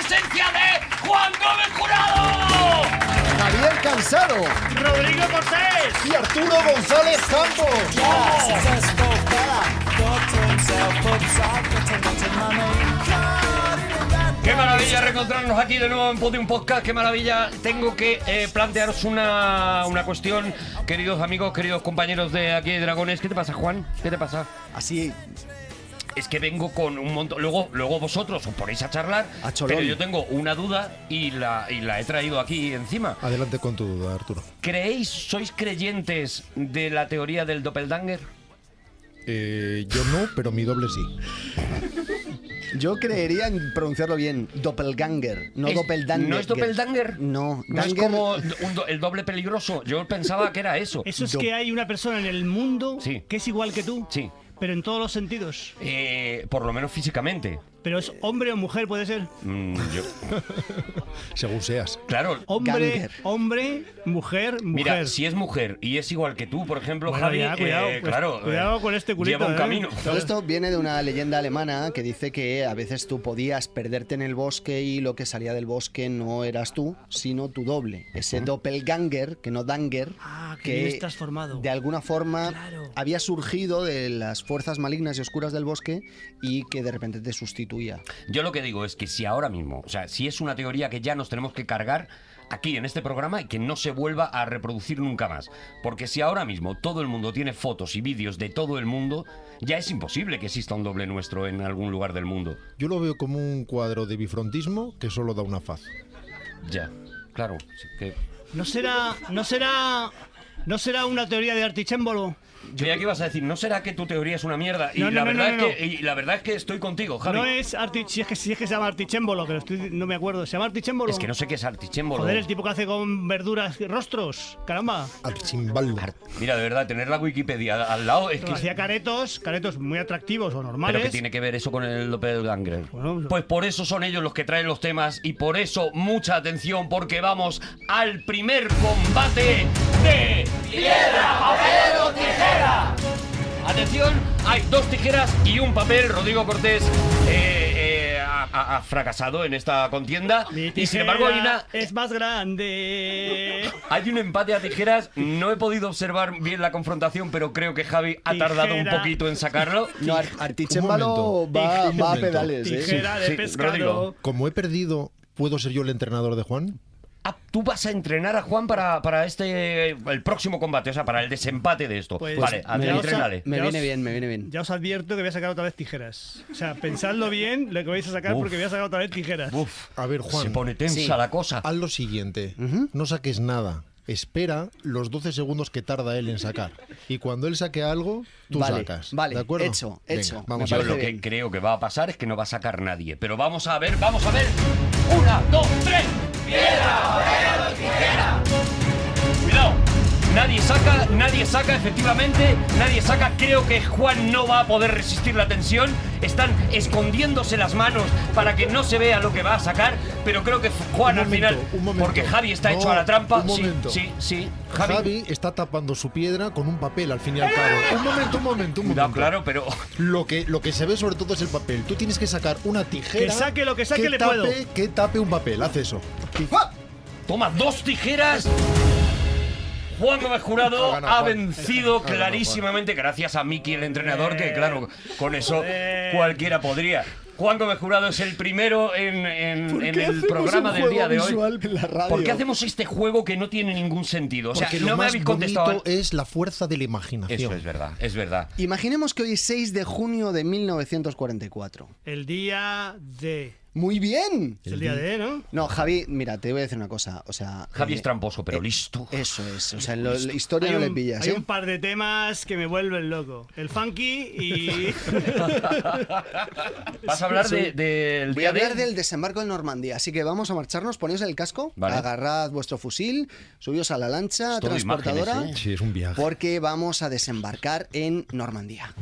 Presencia de Juan Gómez Jurado, Javier Cansado Rodrigo Cortés, y Arturo González Campos. Qué maravilla reencontrarnos aquí de nuevo en Podium Podcast, qué maravilla. Tengo que eh, plantearos una, una cuestión, queridos amigos, queridos compañeros de Aquí hay Dragones. ¿Qué te pasa, Juan? ¿Qué te pasa? Así, Es que vengo con un montón. Luego, luego vosotros os ponéis a charlar, A pero yo tengo una duda y la, y la he traído aquí encima. Adelante con tu duda, Arturo. ¿Creéis, sois creyentes de la teoría del doppelganger? Eh, yo no, pero mi doble sí. yo creería en pronunciarlo bien, doppelganger, no Es- doppeldanger. ¿No es doppelganger? No, No es como un do- el doble peligroso. Yo pensaba que era eso. Eso es Do- que hay una persona en el mundo Sí. que es igual que tú, Sí. Pero en todos los sentidos. Eh, por lo menos físicamente. Pero es hombre o mujer, puede ser. Mm, yo- Según seas. claro. Hombre, Ganger. hombre, mujer, mujer. Mira, si es mujer y es igual que tú, por ejemplo, Bueno, Javi, ya, cuidado, eh, pues, claro, cuidado eh, con este culito, lleva un ¿eh? camino. Todo esto viene de una leyenda alemana que dice que a veces tú podías perderte en el bosque y lo que salía del bosque no eras tú, sino tu doble. Ese doppelganger, que no danger, Ah, que bien estás formado. de alguna forma Claro. había surgido de las fuerzas malignas y oscuras del bosque y que de repente te Yo lo que digo es que si ahora mismo, o sea, si es una teoría que ya nos tenemos que cargar aquí en este programa y que no se vuelva a reproducir nunca más. Porque si ahora mismo todo el mundo tiene fotos y vídeos de todo el mundo, ya es imposible que exista un doble nuestro en algún lugar del mundo. Yo lo veo como un cuadro de bifrontismo que solo da una faz. Ya, claro. que... ¿No será, no será, no será una teoría de Artichémbolo? Yo ya que ibas a decir, ¿no será que tu teoría es una mierda? Y, No, no, la, no, verdad no, no. Es que, y la verdad es que estoy contigo, Javi. No es Arti, si es que si es que se llama Artichémbolo, pero estoy, no me acuerdo. ¿Se llama Artichémbolo? Es que no sé qué es artichémbolo. Joder, el tipo que hace con verduras y rostros. Caramba. Archimbaldo. Mira, de verdad, tener la Wikipedia al lado es que... Hacía caretos, caretos muy atractivos o ¿Pero normales. qué tiene que ver eso con el doppelganger? Bueno, pues por eso son ellos los que traen los temas y por eso mucha atención porque vamos al primer combate de piedra, papel o tijera. Atención, hay dos tijeras y un papel. Rodrigo Cortés eh, eh, ha, fracasado en esta contienda Mi y sin embargo hay una es más grande. hay un empate a tijeras. No he podido observar bien la confrontación, pero creo que Javi ha tardado un poquito en sacarlo. No, Ar- Artichémbalo momento. va, va a pedales, ¿eh? Tijera de sí, pescado. Rodrigo. Como he perdido, ¿puedo ser yo el entrenador de Juan? Ah, tú vas a entrenar a Juan para, para este el próximo combate, o sea, para el desempate de esto. Pues- vale, me- entrénale. Me viene bien, me viene bien. Ya os advierto que voy a sacar otra vez tijeras. O sea, pensadlo bien lo que vais a sacar Uf. porque voy a sacar otra vez tijeras. Uf, A ver, se Juan, pone tensa Sí. la cosa. haz lo siguiente. No saques nada. Espera los 12 segundos que tarda él en sacar. Y cuando él saque algo, tú Vale, sacas. vale, ¿De acuerdo? hecho, Venga, hecho. Vamos Yo a parece lo que creo que va a pasar es que no va a sacar nadie. Pero vamos a ver, vamos a ver. Una, dos, tres. Piedra, papel o tijera. Cuidado. Nadie saca, nadie saca, efectivamente, nadie saca. Creo que Juan no va a poder resistir la tensión. Están escondiéndose las manos para que no se vea lo que va a sacar. Pero creo que Juan Un al final, un momento. porque Javi está No, hecho a la trampa. un sí, momento. sí, sí. Javi, Javi. está tapando su piedra con un papel al fin y al cabo. Un momento, un momento, un momento. claro, pero Lo que, lo que se ve sobre todo es el papel. Tú tienes que sacar una tijera. Que saque lo que saque, le tape, puedo. Que tape un papel. Haz eso. Toma dos tijeras. Juan Gómez Ha Jurado ganado ha vencido Ha ganado clarísimamente gracias a Miki, el entrenador, que claro, con eso Eh. cualquiera podría. Juan Gómez Jurado es el primero en, en- ¿Por en qué el programa del día de hoy. visual en la radio? ¿Por qué hacemos este juego que no tiene ningún sentido? O sea, Porque no lo me más habéis bonito contestado. es la fuerza de la imaginación. Eso es verdad, es verdad. Imaginemos que hoy es 6 de junio de 1944. El día de. Muy bien. Es el día de, ¿no? No, Javi, mira, te voy a decir una cosa. O sea, Javi eh, es tramposo, pero listo. Eso es. O sea, en lo- la historia Hay no un, le pillas. hay ¿eh? un par de temas que me vuelven loco. El funky y... Vas a hablar de- del Voy a día hablar de... del desembarco en Normandía, así que vamos a marcharnos, ponéis el casco, Vale. agarrad vuestro fusil, subíos a la lancha transportadora, imágenes, ¿eh? Sí, es un viaje. porque vamos a desembarcar en Normandía.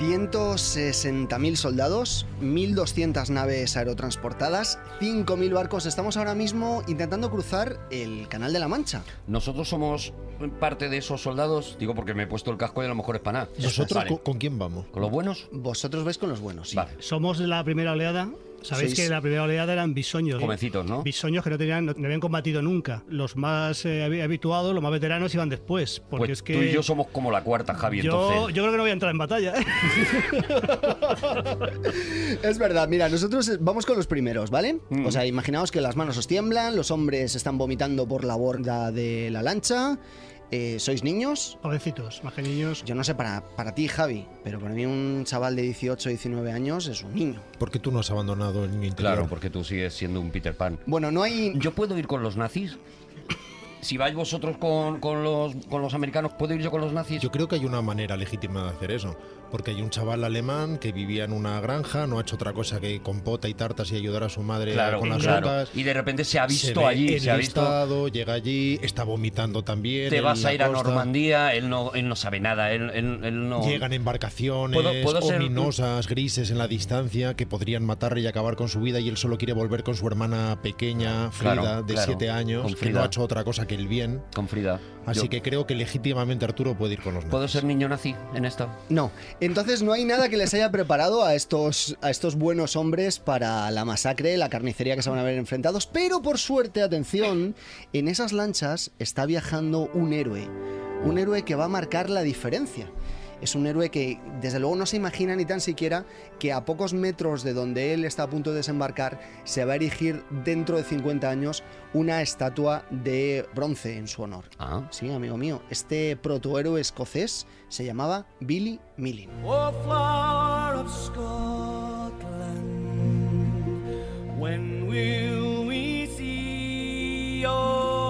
...160.000 soldados, 1.200 naves aerotransportadas, 5.000 barcos. Estamos ahora mismo intentando cruzar el Canal de la Mancha. Nosotros somos parte de esos soldados, digo porque me he puesto el casco y a lo mejor es para nada. ¿Nosotros Vale. con, con quién vamos? ¿Con los buenos? Vosotros vais con los buenos, sí. Vale. Somos de la primera oleada. Sabéis Sois- que la primera oleada eran bisoños. Jovencitos, ¿no? Bisoños que no tenían, no, no habían combatido nunca. Los más eh, habi- habituados, los más veteranos iban después. Porque Pues es que tú y yo somos como la cuarta, Javi, yo, entonces. yo creo que no voy a entrar en batalla. ¿eh? Es verdad, mira, nosotros eh, vamos con los primeros, ¿vale? Mm. O sea, imaginaos que las manos os tiemblan, los hombres están vomitando por la borda de la lancha, eh, sois niños. Jovencitos, más que niños. Yo no sé para, para ti, Javi, pero para mí un chaval de 18 19 años es un niño. Porque tú no has abandonado el niño interior. Claro, porque tú sigues siendo un Peter Pan. Bueno, no hay... ¿Yo puedo ir con los nazis? Si vais vosotros con, con los, con los americanos, ¿puedo ir yo con los nazis? Yo creo que hay una manera legítima de hacer eso. Porque hay un chaval alemán que vivía en una granja, no ha hecho otra cosa que compota y tartas y ayudar a su madre claro, con las claro. vacas. Y de repente se ha visto allí, se ha visto. llega allí, está vomitando también. Te vas a ir a. Normandía, él no, él no sabe nada, él, él- él no. Llegan embarcaciones ¿Puedo- puedo ser- ominosas, grises en la distancia, que podrían matarle y acabar con su vida, y él solo quiere volver con su hermana pequeña, Frida, Claro, de claro, 7 años, con que Frida. no ha hecho otra cosa que el bien. Con Frida. Así Yo- que creo que legítimamente Arturo puede ir con los ¿Puedo nazis. ser niño nazi en esto? No, entonces no hay nada que les haya preparado a estos, a estos buenos hombres para la masacre, la carnicería que se van a ver enfrentados, pero por suerte, atención, en esas lanchas está viajando un héroe, un héroe que va a marcar la diferencia. Es un héroe que desde luego no se imagina ni tan siquiera que a pocos metros de donde él está a punto de desembarcar se va a erigir dentro de 50 años una estatua de bronce en su honor. Ah. Sí, amigo mío, este protohéroe escocés se llamaba Billy Millin. O flower of Scotland, when will we see your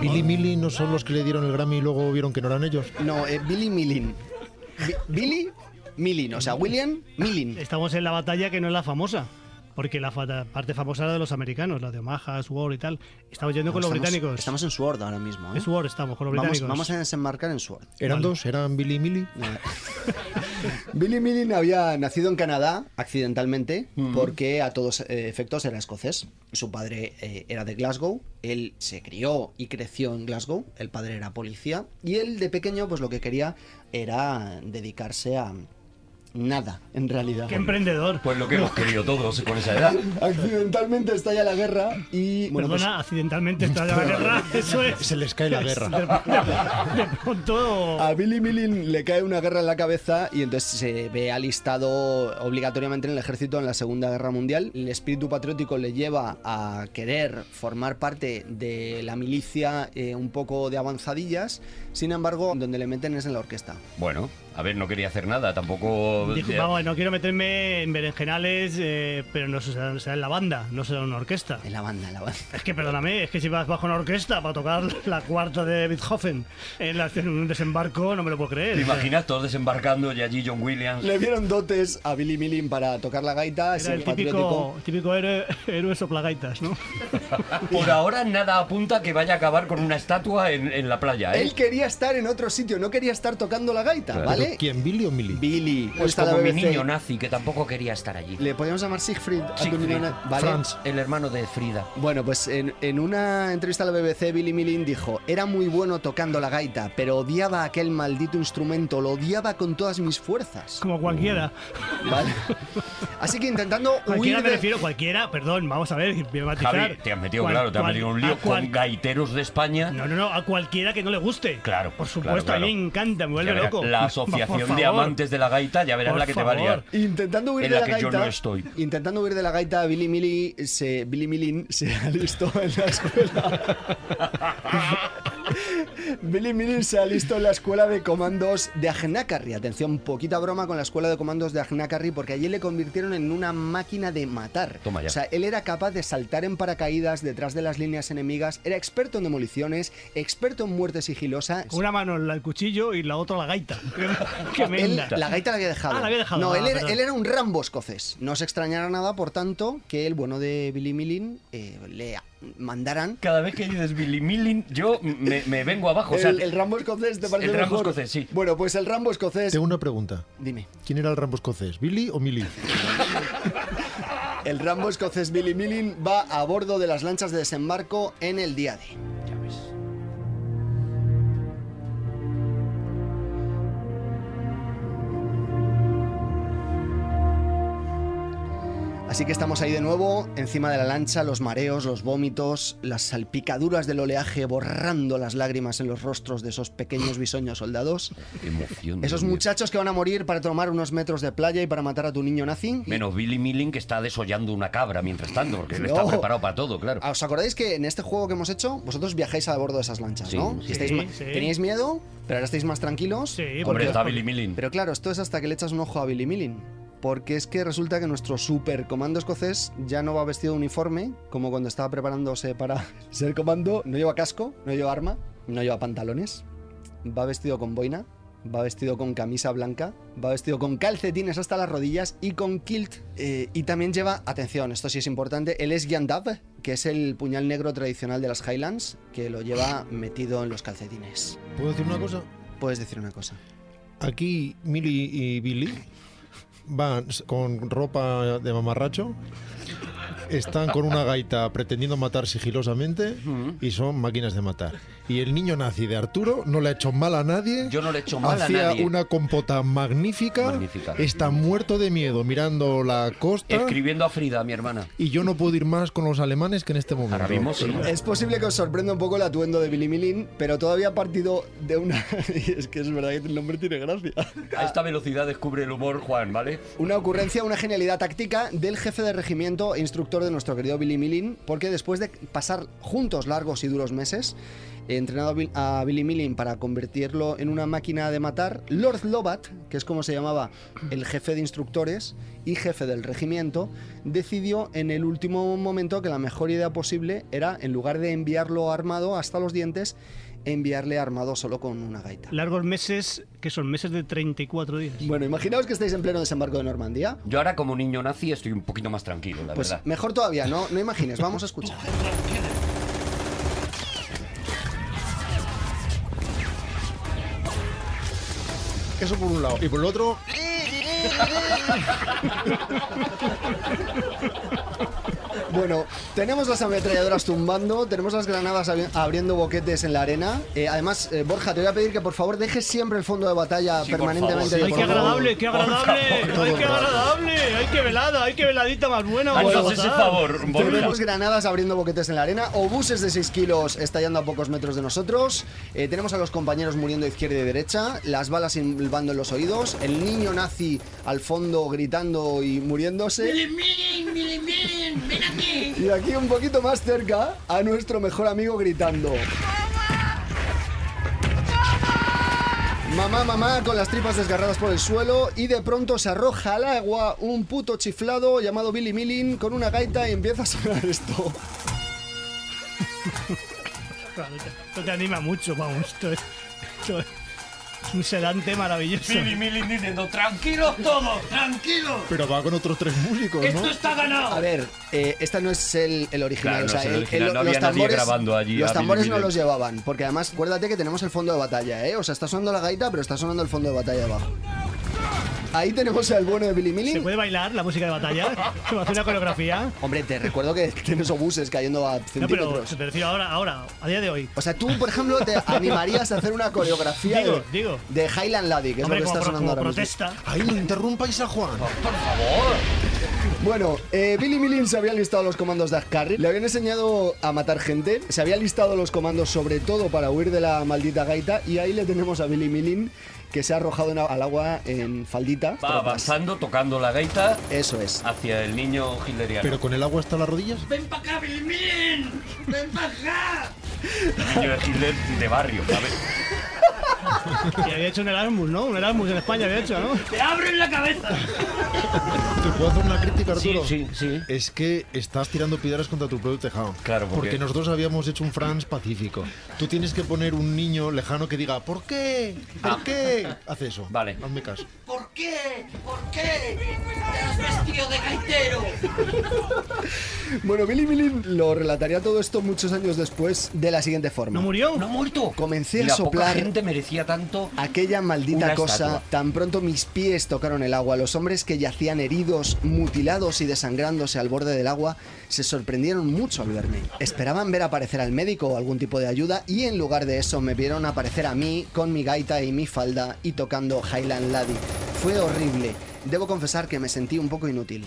Billy Milly no son los que le dieron el Grammy y luego vieron que no eran ellos. No, eh, Billy Millin. Bi- Billy Millin, o sea, William Millin. Estamos en la batalla que no es la famosa. Porque la parte famosa era de los americanos, la de Omaha, Sword y tal. Estamos yendo con los Estamos- británicos. Estamos en Sword ahora mismo. ¿eh? Es Sword, estamos con los Vamos, británicos. vamos a desembarcar en Sword. ¿Eran dos? ¿Eran Billy y Milly? Billy Millin había nacido en Canadá accidentalmente porque a todos eh, efectos era escocés. Su padre eh, era de Glasgow, él se crió y creció en Glasgow, el padre era policía y él de pequeño pues lo que quería era dedicarse a nada en realidad. ¡Qué emprendedor! Pues lo que hemos querido todos con esa edad. Accidentalmente estalla la guerra y bueno, pues, Perdona, accidentalmente está la guerra. Eso es. Se les cae la guerra. De, de- de pronto. A Billy Millin le cae una guerra en la cabeza y entonces se ve alistado obligatoriamente en el ejército en la Segunda Guerra Mundial. El espíritu patriótico le lleva a querer formar parte de la milicia eh, un poco de avanzadillas, sin embargo, donde le meten es en la orquesta. Bueno, a ver, no quería hacer nada, tampoco. Dijo, vamos, no quiero meterme en berenjenales, eh, pero no será, será en la banda, no será una orquesta. En la banda, en la banda. Es que perdóname, es que si vas bajo una orquesta para tocar la cuarta de Beethoven en, la- en un desembarco, no me lo puedo creer. ¿Te imaginas todos desembarcando y allí John Williams? Le dieron dotes a Billy Millin para tocar la gaita, Era el típico, típico héroe, héroe soplagaitas, ¿no? Por ahora nada apunta que vaya a acabar con una estatua en, en la playa, ¿eh? Él quería estar en otro sitio, no quería estar tocando la gaita, Claro. ¿vale? ¿Quién, Billy o Milly? Billy. Pues la como mi niño nazi, que tampoco quería estar allí. Le podemos llamar Siegfried. a tu Siegfried. niño ¿vale? Franz. El hermano de Frida. Bueno, pues en, en una entrevista a la BBC, Billy Millin dijo: Era muy bueno tocando la gaita, pero odiaba aquel maldito instrumento, lo odiaba con todas mis fuerzas. Como cualquiera. ¿Vale? Así que intentando Cualquiera huir me de- refiero, cualquiera, perdón, vamos a ver, a matizar. Javi, te has metido, Cual- claro, te has metido un lío cual- con gaiteros de España. No, no, no, a cualquiera que no le guste. Claro, Por claro, supuesto, a mí me encanta, me vuelve loco. La asociación de favor. amantes de la gaita, ya verás Por la que te va a liar. favor. Intentando huir En de la la, que yo no estoy. intentando huir de la gaita, Billy Milly se, Billy Millin se alistó en la escuela. Billy Milling se alistó en la escuela de comandos de Ajnacarry. Atención, poquita broma con la escuela de comandos de Ajnacarry porque allí le convirtieron en una máquina de matar. Toma ya. O sea, él era capaz de saltar en paracaídas detrás de las líneas enemigas, era experto en demoliciones, experto en muerte sigilosa. Con una mano el cuchillo y la otra la gaita. Qué Él, la gaita la había dejado. Ah, la había dejado. No, Ah, él, era, perdón. él era un Rambo escocés. No se extrañará nada, por tanto, que el bueno de Billy Milling eh, le mandaran. Cada vez que dices Billy Milling, yo me, me vengo abajo. O sea, el, Rambo escocés, ¿te parece el Rambo mejor? escocés, sí. Bueno, pues el Rambo escocés. Tengo una pregunta. Dime. ¿Quién era el Rambo escocés? ¿Billy o Millie? El Rambo escocés Billy Milling va a bordo de las lanchas de desembarco en el día D. Ya ves. Así que estamos ahí de nuevo, encima de la lancha, los mareos, los vómitos, las salpicaduras del oleaje borrando las lágrimas en los rostros de esos pequeños bisoños soldados. Qué emoción. Esos muchachos que van a morir para tomar unos metros de playa y para matar a tu niño nazi. Menos Billy Milling que está desollando una cabra mientras tanto, porque él está preparado para todo, claro. ¿Os acordáis que en este juego que hemos hecho, vosotros viajáis a bordo de esas lanchas, Sí, ¿no? sí. Estáis Sí. Teníais miedo, pero ahora estáis más tranquilos. Sí, Hombre, porque- está Billy Milling. Pero claro, esto es hasta que le echas un ojo a Billy Milling. Porque es que resulta que nuestro super comando escocés ya no va vestido de uniforme, como cuando estaba preparándose para ser comando. No lleva casco, no lleva arma, no lleva pantalones. Va vestido con boina, va vestido con camisa blanca, va vestido con calcetines hasta las rodillas y con kilt. Eh, y también lleva, atención, esto sí es importante, el Esgiandab, que es el puñal negro tradicional de las Highlands, que lo lleva metido en los calcetines. ¿Puedo decir una cosa? Puedes decir una cosa. Aquí Millie y Billy van con ropa de mamarracho, están con una gaita pretendiendo matar sigilosamente y son máquinas de matar. Y el niño nazi de Arturo no le ha hecho mal a nadie. Yo no le he hecho mal a Hacía nadie. una compota magnífica, Magnífica. Está muerto de miedo mirando la costa. Escribiendo a Frida, mi hermana. Y yo no puedo ir más con los alemanes que en este momento. Ahora mismo sí. Es posible que os sorprenda un poco el atuendo de Billy Milling, pero todavía ha partido de una... y es que es verdad que el nombre tiene gracia. A esta velocidad descubre el humor Juan, ¿vale? Una ocurrencia, una genialidad táctica del jefe de regimiento e instructor de nuestro querido Billy Milling, porque después de pasar juntos largos y duros meses, he entrenado a Bill- a Billy Milling para convertirlo en una máquina de matar, Lord Lovat, que es como se llamaba el jefe de instructores y jefe del regimiento, decidió en el último momento que la mejor idea posible era, en lugar de enviarlo armado hasta los dientes, enviarle armado solo con una gaita. Largos meses, que son meses de 34 días. Bueno, imaginaos que estáis en pleno desembarco de Normandía. Yo ahora como niño nazi estoy un poquito más tranquilo, la Pues verdad. mejor todavía, no, no imagines, vamos a escuchar. Eso por un lado. Y por el otro, Bueno, tenemos las ametralladoras tumbando, tenemos las granadas abriendo boquetes en la arena. Eh, además, eh, Borja, te voy a pedir que por favor dejes siempre el fondo de batalla Sí, por permanentemente. favor, ¡Ay, sí, qué por favor. agradable, qué agradable! ¡Ay, qué agradable! ¡Ay, qué velada! ¡Ay, qué veladita más buena! Haznos ese favor, Borja. Tenemos granadas abriendo boquetes en la arena, obuses de 6 kilos estallando a pocos metros de nosotros. Eh, tenemos a los compañeros muriendo izquierda y derecha, las balas silbando en los oídos, el niño nazi al fondo gritando y muriéndose. Y aquí un poquito más cerca a nuestro mejor amigo gritando. Mamá, mamá, con las tripas desgarradas por el suelo y de pronto se arroja al agua un puto chiflado llamado Billy Milling con una gaita y empieza a sonar esto. Esto te anima mucho, vamos. Esto es, esto es un sedante maravilloso. Billy Milling diciendo, tranquilos todos, tranquilos. pero va con otros tres músicos, ¿no? Esto está ganado. A ver, eh, esta no es el, el original. Claro, o sea, el el- original, el- no los había nadie tambores, grabando allí los tambores no los llevaban, porque además acuérdate que tenemos el fondo de batalla, ¿eh? O sea, está sonando la gaita, pero está sonando el fondo de batalla abajo. Ahí tenemos al bueno de Billy ¿Se Milling. puede bailar la música de batalla? ¿Se va a hacer una coreografía? Hombre, te recuerdo que tienes obuses cayendo a No, pero centímetros. te refiero ahora, ahora, a día de hoy. O sea, tú, por ejemplo, te animarías a hacer una coreografía Digo, de, digo. de Highland Laddie, que es Hombre, lo que está pro- sonando ahora mismo. protesta. Ay, no interrumpáis a Juan. Bueno, eh, Billy Milling se había listado los comandos de Ascarry, le habían enseñado a matar gente, se había listado los comandos sobre todo para huir de la maldita gaita y ahí le tenemos a Billy Milling que se ha arrojado en- al agua en faldita. Va tropas. avanzando, tocando la gaita Eso es. hacia el niño hitleriano. Pero con el agua hasta las rodillas. ¡Ven para acá, Billy Milling! ¡Ven para acá! Un niño de Hitler de barrio, ¿sabes? Y había hecho un Erasmus, ¿no? Un Erasmus en España había hecho, ¿no? ¡Te abren la cabeza! ¿Te puedo hacer una crítica, Sí, Arturo? sí, sí. Es que estás tirando piedras contra tu propio tejado. Claro, porque- porque nosotros habíamos hecho un France pacífico. Tú tienes que poner un niño lejano que diga, ¿por qué? ¿Por Ah. qué? Haz eso. Vale. Hazme caso. ¿Por qué? ¿Por qué? ¿Te has vestido de gaitero? Bueno, Billy Millin lo relataría todo esto muchos años después de la siguiente forma. ¿No murió? ¡No ha muerto! Comencé a soplar- Poca gente merecía tanto. Aquella maldita Una cosa, estatua. tan pronto mis pies tocaron el agua, los hombres que yacían heridos, mutilados y desangrándose al borde del agua, se sorprendieron mucho al verme. Esperaban ver aparecer al médico o algún tipo de ayuda y en lugar de eso me vieron aparecer a mí con mi gaita y mi falda y tocando Highland Laddie. Fue horrible. Debo confesar que me sentí un poco inútil.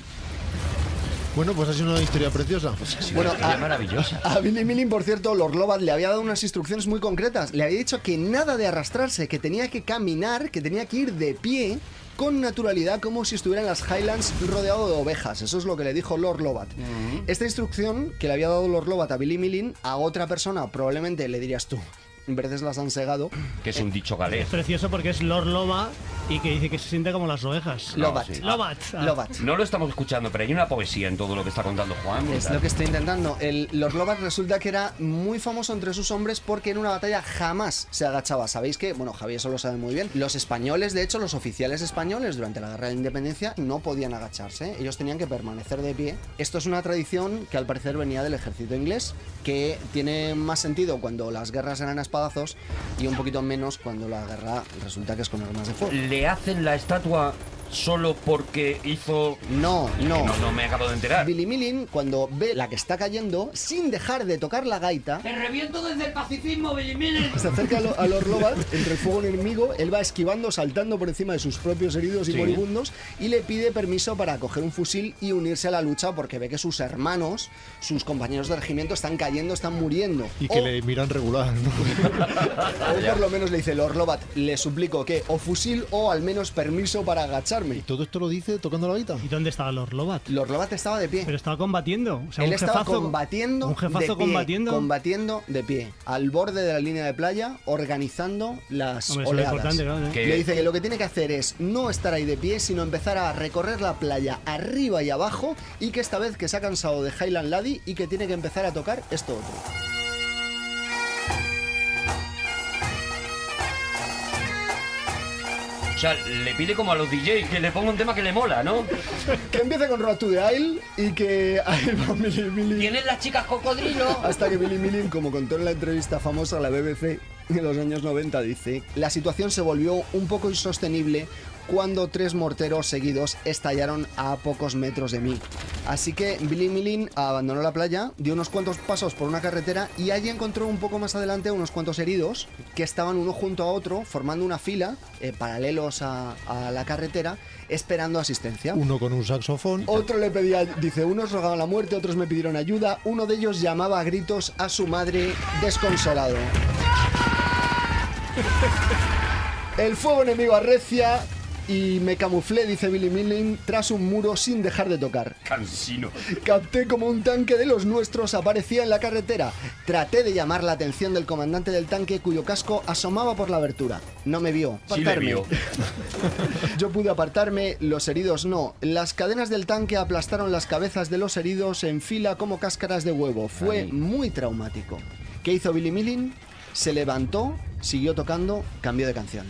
Bueno, pues ha sido una historia preciosa. Bueno, Historia a- maravillosa. A Billy Millin, por cierto, Lord Lobat le había dado unas instrucciones muy concretas. Le había dicho que nada de arrastrarse, que tenía que caminar, que tenía que ir de pie con naturalidad como si estuviera en las Highlands rodeado de ovejas. Eso es lo que le dijo Lord Lobat. Esta instrucción que le había dado Lord Lobat a Billy Millin, a otra persona probablemente le dirías tú, veces las han segado. Que es un dicho galés. Precioso porque es Lord Loba y que dice que se siente como las ovejas. No, Lobat. sí. Lobat. Ah. Lobat. No lo estamos escuchando, pero hay una poesía en todo lo que está contando Juan. Es lo que estoy intentando. El Lord Lobat resulta que era muy famoso entre sus hombres porque en una batalla jamás se agachaba. Sabéis que, bueno, Javier eso lo sabe muy bien. Los españoles, de hecho, los oficiales españoles durante la Guerra de la Independencia no podían agacharse. Ellos tenían que permanecer de pie. Esto es una tradición que al parecer venía del ejército inglés, que tiene más sentido cuando las guerras eran a y un poquito menos cuando la guerra resulta que es con armas de fuego. ¿Le hacen la estatua solo porque hizo... No, no. No, no me acabo de enterar. Billy Millin, cuando ve la que está cayendo, sin dejar de tocar la gaita, Te reviento desde el pacifismo, Billy Miller. Se acerca a, lo- a Lord Lobat entre el fuego enemigo, él va esquivando, saltando por encima de sus propios heridos y Sí. moribundos y le pide permiso para coger un fusil y unirse a la lucha porque ve que sus hermanos, sus compañeros de regimiento están cayendo, están muriendo. Y que o, le miran regular, ¿no? o por lo menos le dice Lord Lobat, le suplico que o fusil o al menos permiso para agacharme. Todo esto lo dice tocando la gaita. ¿Y dónde estaba Lord Lobat? Lord Lobat estaba de pie. Pero estaba combatiendo. O sea, Él un estaba jefazo, combatiendo Un jefazo de pie, combatiendo. combatiendo de pie, al borde de la línea de playa, organizando las Hombre, es oleadas. importante, claro, ¿eh? Que- Le dice que lo que tiene que hacer es no estar ahí de pie, sino empezar a recorrer la playa arriba y abajo y que esta vez que se ha cansado de Highland Laddie y que tiene que empezar a tocar esto otro. Sea, le pide como a los DJs que le ponga un tema que le mola, ¿no? Que empiece con Road to the Isle y que ahí va Billy Billy. ¿Tienes las chicas cocodrilo? Hasta que Billy Millin, como contó en la entrevista famosa a la BBC en los años 90, dice, la situación se volvió un poco insostenible cuando tres morteros seguidos estallaron a pocos metros de mí. Así que Billy Millin abandonó la playa, dio unos cuantos pasos por una carretera y allí encontró un poco más adelante unos cuantos heridos que estaban uno junto a otro formando una fila eh, paralelos a, a la carretera esperando asistencia. Uno con un saxofón. Otro le pedía, dice, unos rogaban la muerte, otros me pidieron ayuda, uno de ellos llamaba a gritos a su madre desconsolado. El fuego enemigo arrecia y me camuflé, dice Billy Millin, tras un muro sin dejar de tocar. Cansino. Capté como un tanque de los nuestros aparecía en la carretera. Traté de llamar la atención del comandante del tanque cuyo casco asomaba por la abertura. No me vio. Sí Apartarme. vio. Yo pude apartarme, los heridos no. Las cadenas del tanque aplastaron las cabezas de los heridos en fila como cáscaras de huevo. Fue Ay. muy traumático. ¿Qué hizo Billy Millin? Se levantó, siguió tocando, cambió de canción.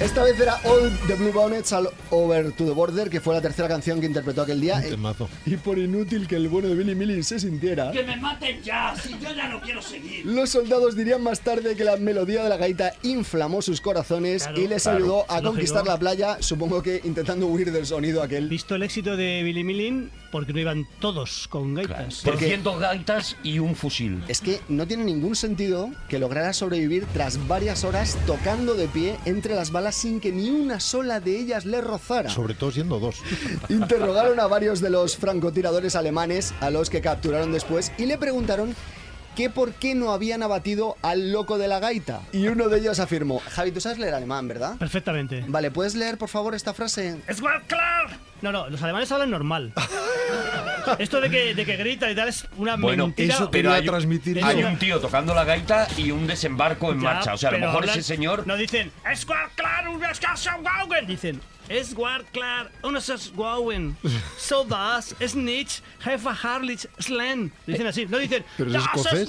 Esta vez era All the Blue Bonnets All Over to the Border, que fue la tercera canción que interpretó aquel día. Y por inútil que el bueno de Billy Millin se sintiera, ¡Que me maten ya! Si yo ya no quiero seguir. los soldados dirían más tarde que la melodía de la gaita inflamó sus corazones Claro, y les claro, ayudó a conquistar la playa, supongo que intentando huir del sonido aquel. Visto el éxito de Billy Millin, porque no iban todos con gaitas. Porque- 300 gaitas y un fusil. Es que no tiene ningún sentido que lograra sobrevivir tras varias horas tocando de pie entre las balas sin que ni una sola de ellas le rozara. Sobre todo siendo dos. Interrogaron a varios de los francotiradores alemanes a los que capturaron después y le preguntaron que por qué no habían abatido al loco de la gaita. Y uno de ellos afirmó, Javi, tú sabes leer alemán, ¿verdad? Perfectamente. Vale, ¿puedes leer por favor esta frase? ¡Es klar! No, no, los alemanes hablan normal. Esto de que, de que grita y tal es una Bueno, mentira. eso pero hay, un- transmitir hay un tío tocando la gaita y un desembarco en Ya, marcha. O sea, a lo mejor hablan- ese señor. No dicen, es claro, un Gaugen. Dicen, es klar, unos Gaugen. So das, es nicht, Hefer Harlich, Slen. Dicen así, no dicen, Pero es das escocés. es.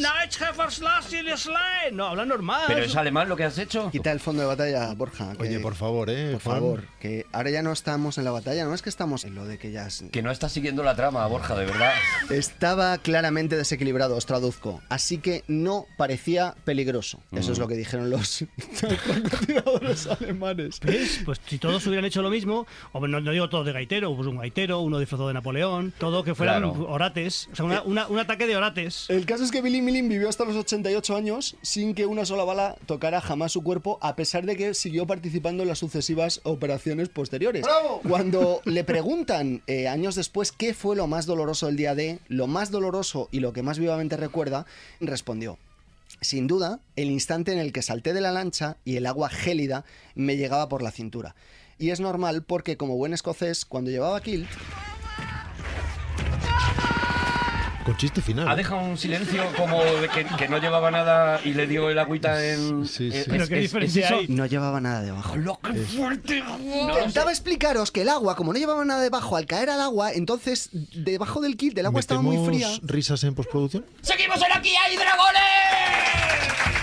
No, hablan normal. Pero es alemán lo que has hecho. Quita el fondo de batalla, Borja. que- Oye, por favor, ¿eh? Por Juan? favor, que ahora ya no estamos en la batalla, no es que estamos en lo de que ya... s- Que no estás siguiendo la trama, Borja, de verdad. Estaba claramente desequilibrado, os traduzco. Así que no parecía peligroso. Eso es Mm. lo que dijeron los francotiradores alemanes. ¿Ves? Pues si todos hubieran hecho lo mismo, o no, no digo todos de gaitero, pues un gaitero, uno disfrazado de Napoleón, todo que fueran Claro. orates, o sea, una- una- un ataque de orates. El caso es que Billy Milling vivió hasta los 88 años sin que una sola bala tocara jamás su cuerpo, a pesar de que siguió participando en las sucesivas operaciones posteriores. Cuando le preguntan eh, años después qué fue lo más doloroso del día D, lo más doloroso y lo que más vivamente recuerda, respondió. Sin duda, el instante en el que salté de la lancha y el agua gélida me llegaba por la cintura. Y es normal porque, como buen escocés, cuando llevaba kilt, Con chiste final. Ha dejado un silencio como de que, que no llevaba nada y le dio el agüita en. Sí, sí. es- Pero qué es- diferencia es eso. hay. no llevaba nada debajo. ¡Lo que fuerte! No Intentaba explicaros que el agua, como no llevaba nada debajo, al caer al agua, entonces debajo del kit el agua estaba muy fría. ¿Metemos risas en postproducción? ¡Seguimos en Aquí hay dragones!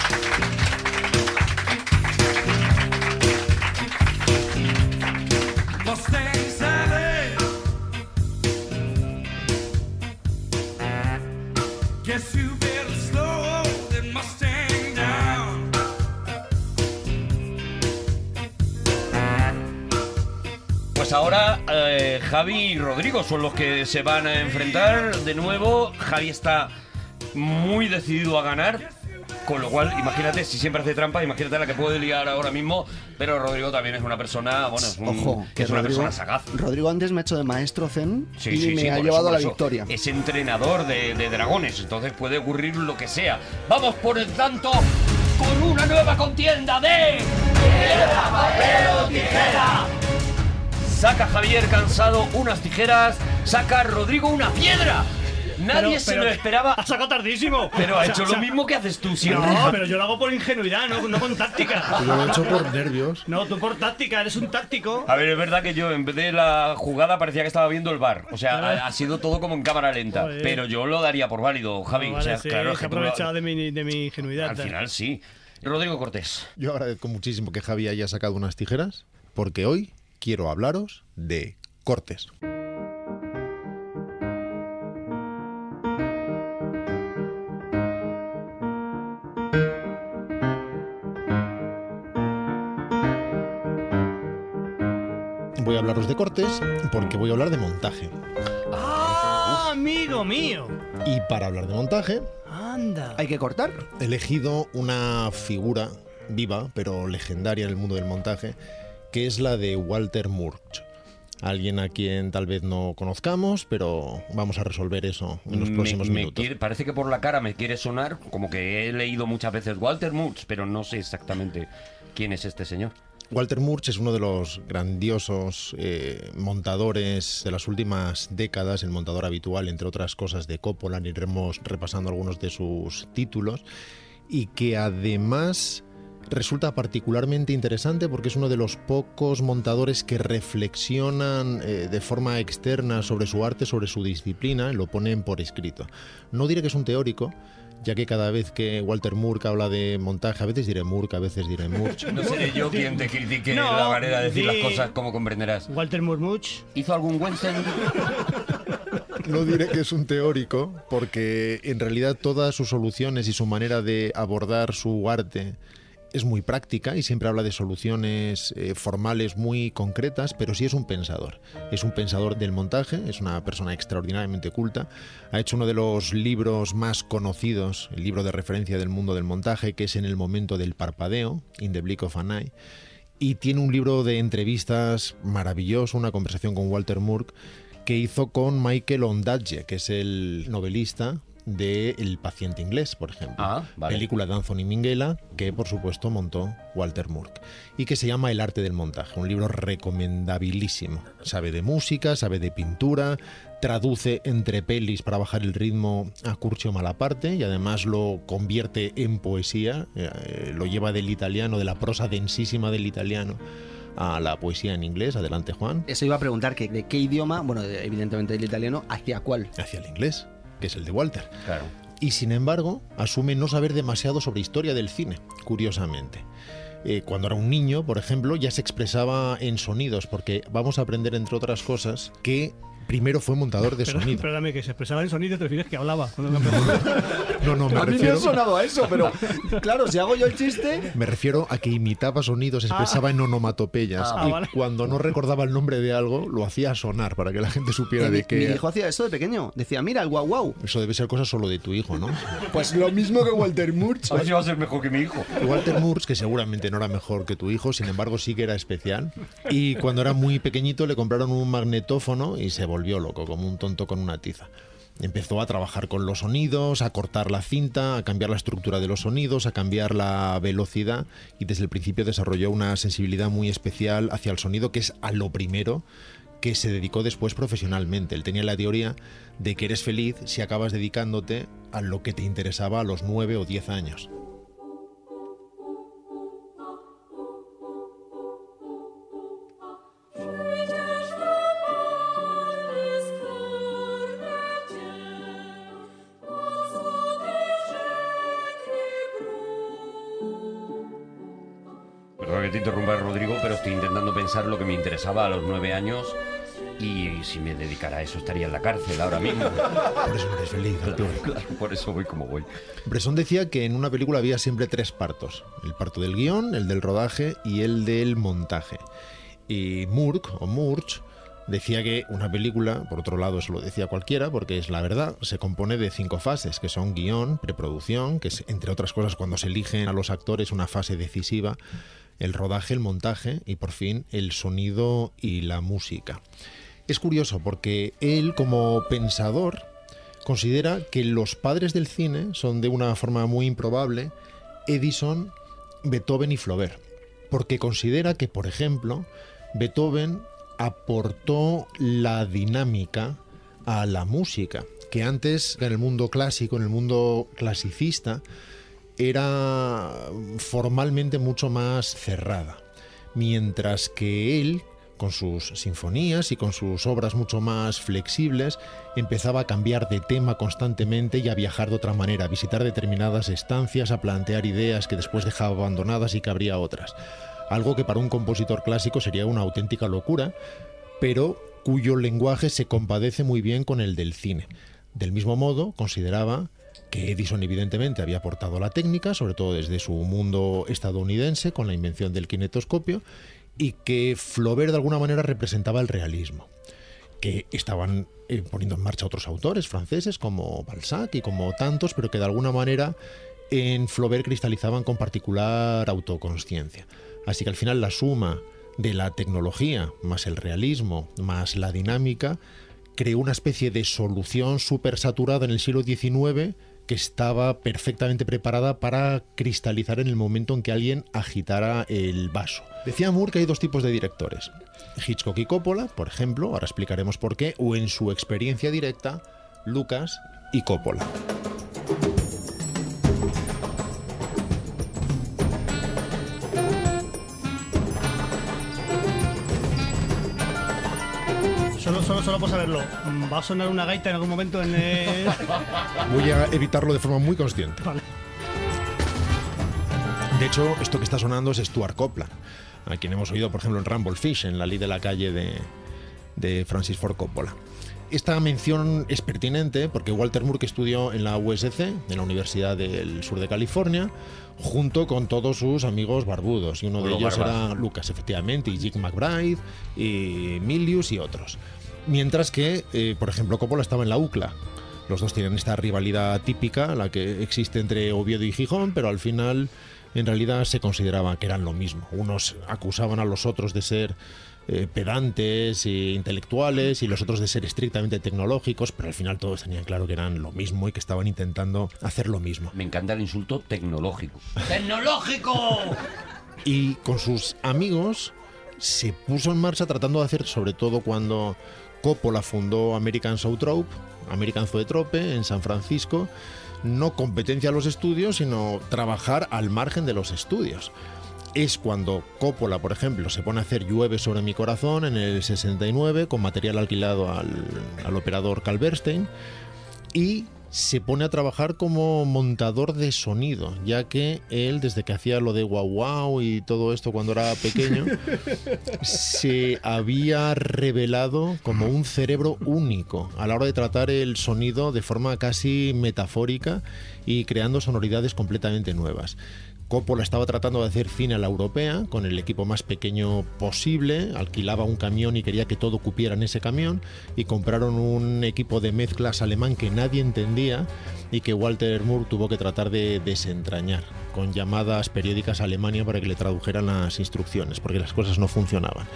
Pues ahora eh, Javi y Rodrigo son los que se van a enfrentar de nuevo. Javi está muy decidido a ganar. Con lo cual, imagínate, si siempre hace trampa, imagínate la que puede liar ahora mismo. Pero Rodrigo también es una persona, bueno, es, un- Ojo, que es una persona sagaz. Rodrigo antes me ha hecho de maestro zen Sí, y sí, me sí, ha llevado eso, a por la victoria. Es entrenador de, de dragones, entonces puede ocurrir lo que sea. Vamos por el tanto con una nueva contienda de piedra, papel o tijera. Saca Javier cansado unas tijeras, saca Rodrigo una piedra. Nadie Pero- se pero- lo esperaba, Ha sacado tardísimo. pero ha O sea, hecho o lo sea, mismo que haces tú siempre. No, pero yo lo hago por ingenuidad, no, no con táctica. Lo he hecho por nervios. No, tú por táctica, eres un táctico. A ver, es verdad que yo en vez de la jugada parecía que estaba viendo el bar. O sea, ha, ha sido todo como en cámara lenta. Joder. Pero yo lo daría por válido, Javi. No, o vale, sea, sí, claro, se lo- aprovechado de mi, de mi ingenuidad. Al final sí. Rodrigo Cortés. Yo agradezco muchísimo que Javi haya sacado unas tijeras, porque hoy quiero hablaros de cortes. Hablaros de cortes porque voy a hablar de montaje. ¡Ah, amigo mío! Y para hablar de montaje, Anda. Hay que cortar. he elegido una figura viva, pero legendaria en el mundo del montaje, que es la de Walter Murch. Alguien a quien tal vez no conozcamos, pero vamos a resolver eso en los Me- próximos me minutos. quiere- parece que por la cara me quiere sonar como que he leído muchas veces Walter Murch, pero no sé exactamente quién es este señor. Walter Murch es uno de los grandiosos eh, montadores de las últimas décadas, el montador habitual, entre otras cosas, de Coppola. Iremos repasando algunos de sus títulos. Y que además resulta particularmente interesante porque es uno de los pocos montadores que reflexionan eh, de forma externa sobre su arte, sobre su disciplina, lo ponen por escrito. No diré que es un teórico, ya que cada vez que Walter Murch habla de montaje, a veces diré Murch, a veces diré Murch. No seré yo quien te critique No, la manera de decir las cosas, como comprenderás. Walter Murmuch. ¿Hizo algún western? No diré que es un teórico, porque en realidad todas sus soluciones y su manera de abordar su arte es muy práctica y siempre habla de soluciones eh, formales muy concretas, pero sí es un pensador. Es un pensador del montaje, es una persona extraordinariamente culta. Ha hecho uno de los libros más conocidos, el libro de referencia del mundo del montaje, que es En el momento del parpadeo, In the Blink of an Eye. Y tiene un libro de entrevistas maravilloso, una conversación con Walter Murch, que hizo con Michael Ondaatje, que es el novelista de El paciente inglés, por ejemplo. Ah, vale. Película de Anthony Minghella, que por supuesto montó Walter Murch. Y que se llama El arte del montaje, un libro recomendabilísimo. Sabe de música, sabe de pintura, traduce entre pelis para bajar el ritmo a Curcio Malaparte y además lo convierte en poesía, eh, lo lleva del italiano, de la prosa densísima del italiano a la poesía en inglés. Adelante, Juan. Eso iba a preguntar, que ¿de qué idioma? Bueno, de- evidentemente del italiano, ¿hacia cuál? Hacia el inglés, que es el de Walter. Claro. y sin embargo asume no saber demasiado sobre historia del cine, curiosamente. Eh, cuando era un niño, por ejemplo, ya se expresaba en sonidos, porque vamos a aprender, entre otras cosas, que primero fue montador de Perdón, sonido. Perdóname, que se expresaba en sonido, te refieres que hablaba. No, no, me A mí me refiero, ha sonado a eso, pero claro, si hago yo el chiste... me refiero a que imitaba sonidos, expresaba en onomatopeyas. Ah, y vale. cuando no recordaba el nombre de algo, lo hacía sonar para que la gente supiera Mi, de mi qué. hijo hacía eso de pequeño. Decía, mira, el guau guau. Eso debe ser cosa solo de tu hijo, ¿no? Pues lo mismo que Walter Murch. A ver si va a ser mejor que mi hijo. Walter Murs, que seguramente no era mejor que tu hijo, sin embargo sí que era especial. Y cuando era muy pequeñito le compraron un magnetófono y se volvió loco, como un tonto con una tiza. Empezó a trabajar con los sonidos, a cortar la cinta, a cambiar la estructura de los sonidos, a cambiar la velocidad y desde el principio desarrolló una sensibilidad muy especial hacia el sonido, que es a lo primero que se dedicó después profesionalmente. Él tenía la teoría de que eres feliz si acabas dedicándote a lo que te interesaba a los 9 o 10 años. Perdón que te interrumpa, Rodrigo, pero estoy intentando pensar lo que me interesaba a los nueve años y si me dedicara a eso estaría en la cárcel ahora mismo. Por eso no eres feliz, Arturo. Claro, por eso voy como voy. Bresson decía que en una película había siempre tres partos: el parto del guion, el del rodaje y el del montaje. Y Murk o Murch decía que una película, por otro lado, eso lo decía cualquiera, porque es la verdad, se compone de cinco fases, que son guion, preproducción, que es entre otras cosas cuando se eligen a los actores una fase decisiva, el rodaje, el montaje y por fin el sonido y la música. Es curioso porque él como pensador considera que los padres del cine son de una forma muy improbable Edison, Beethoven y Flaubert, porque considera que, por ejemplo, Beethoven aportó la dinámica a la música, que antes en el mundo clásico, en el mundo clasicista, era formalmente mucho más cerrada, mientras que él, con sus sinfonías y con sus obras mucho más flexibles, empezaba a cambiar de tema constantemente y a viajar de otra manera, a visitar determinadas estancias, a plantear ideas que después dejaba abandonadas y que habría otras. Algo que para un compositor clásico sería una auténtica locura, pero cuyo lenguaje se compadece muy bien con el del cine. Del mismo modo, consideraba que Edison evidentemente había aportado la técnica, sobre todo desde su mundo estadounidense, con la invención del kinetoscopio, y que Flaubert de alguna manera representaba el realismo, que estaban eh, poniendo en marcha otros autores franceses como Balzac y como tantos, pero que de alguna manera en Flaubert cristalizaban con particular autoconsciencia. Así que al final la suma de la tecnología más el realismo más la dinámica creó una especie de solución súper saturada en el siglo XIX que estaba perfectamente preparada para cristalizar en el momento en que alguien agitara el vaso. Decía Moore que hay dos tipos de directores. Hitchcock y Coppola, por ejemplo, ahora explicaremos por qué, o en su experiencia directa, Lucas y Coppola. Solo, solo, solo por saberlo. mm, ¿Va a sonar una gaita en algún momento en el... Voy a evitarlo de forma muy consciente. Vale. De hecho, esto que está sonando es Stuart Copland, a quien hemos oído, por ejemplo, en Rumble Fish, en la ley de la calle de, de Francis Ford Coppola. Esta mención es pertinente porque Walter Moore que estudió en la USC, en la Universidad del Sur de California, junto con todos sus amigos barbudos. Y uno de Los ellos era Lucas, efectivamente, y Jig McBride, y Milius y otros. Mientras que, eh, por ejemplo, Coppola estaba en la UCLA. Los dos tienen esta rivalidad típica, la que existe entre Oviedo y Gijón, pero al final en realidad se consideraba que eran lo mismo. Unos acusaban a los otros de ser eh, pedantes e intelectuales y los otros de ser estrictamente tecnológicos, pero al final todos tenían claro que eran lo mismo y que estaban intentando hacer lo mismo. Me encanta el insulto tecnológico. ¡Tecnológico! y con sus amigos se puso en marcha tratando de hacer, sobre todo cuando Coppola fundó American Zoetrope, American Zoetrope en San Francisco, no competencia a los estudios, sino trabajar al margen de los estudios. Es cuando Coppola, por ejemplo, se pone a hacer Llueve sobre mi corazón en el 69 con material alquilado al, al operador Cal Bernstein y se pone a trabajar como montador de sonido, ya que él, desde que hacía lo de Wow Wow y todo esto cuando era pequeño, se había revelado como un cerebro único a la hora de tratar el sonido de forma casi metafórica y creando sonoridades completamente nuevas. Coppola estaba tratando de hacer cine a la europea con el equipo más pequeño posible, alquilaba un camión y quería que todo cupiera en ese camión y compraron un equipo de mezclas alemán que nadie entendía y que Walter Moore tuvo que tratar de desentrañar con llamadas periódicas a Alemania para que le tradujeran las instrucciones porque las cosas no funcionaban.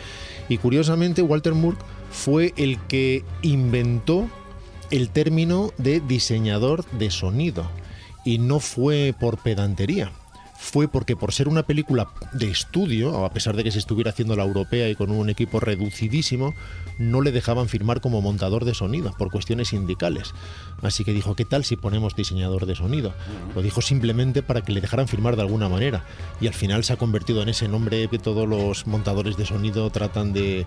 Y curiosamente Walter Moore fue el que inventó el término de diseñador de sonido y no fue por pedantería fue porque por ser una película de estudio, a pesar de que se estuviera haciendo la europea y con un equipo reducidísimo, no le dejaban firmar como montador de sonido por cuestiones sindicales. Así que dijo, ¿qué tal si ponemos diseñador de sonido? Lo dijo simplemente para que le dejaran firmar de alguna manera. Y al final se ha convertido en ese nombre que todos los montadores de sonido tratan de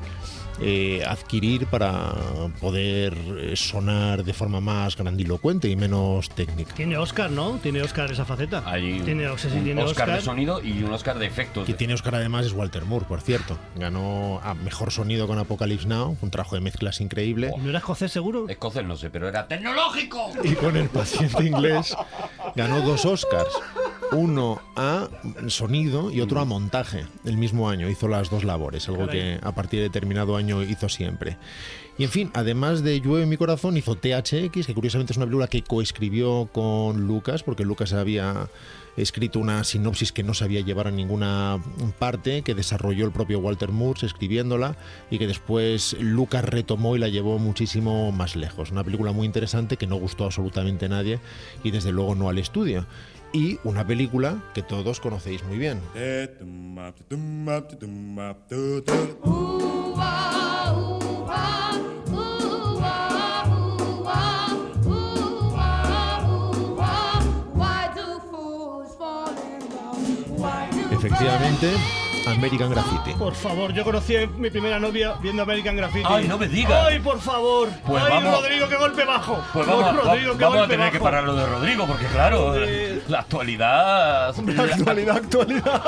eh, adquirir para poder eh, sonar de forma más grandilocuente y menos técnica. Tiene Oscar, ¿no? Tiene Oscar esa faceta. Hay tiene, sé si un tiene Oscar, Oscar. de sonido y un Oscar de efectos. Que tiene Oscar además es Walter Moore, por cierto. Ganó a mejor sonido con Apocalypse Now, un trabajo de mezclas increíble. ¿Y ¿No era escocés seguro? Escocés no sé, pero era tecnológico. Y con el paciente inglés ganó dos Oscars. Uno a sonido y otro a montaje el mismo año. Hizo las dos labores, algo que a partir de determinado año hizo siempre. Y en fin, además de Llueve en mi corazón, hizo THX, que curiosamente es una película que coescribió con Lucas, porque Lucas había escrito una sinopsis que no sabía llevar a ninguna parte, que desarrolló el propio Walter Moore escribiéndola y que después Lucas retomó y la llevó muchísimo más lejos. Una película muy interesante que no gustó absolutamente a nadie y desde luego no al estudio. Y una película que todos conocéis muy bien. Efectivamente, American Graffiti. Por favor, yo conocí a mi primera novia viendo American Graffiti. Ay, no me digas. Ay, por favor. Pues Ay, vamos- Rodrigo, qué golpe bajo. Pues vamos, Rodrigo, qué vamos a golpe tener que bajo. parar lo de Rodrigo, porque claro, Joder. la actualidad. Actualidad, actualidad.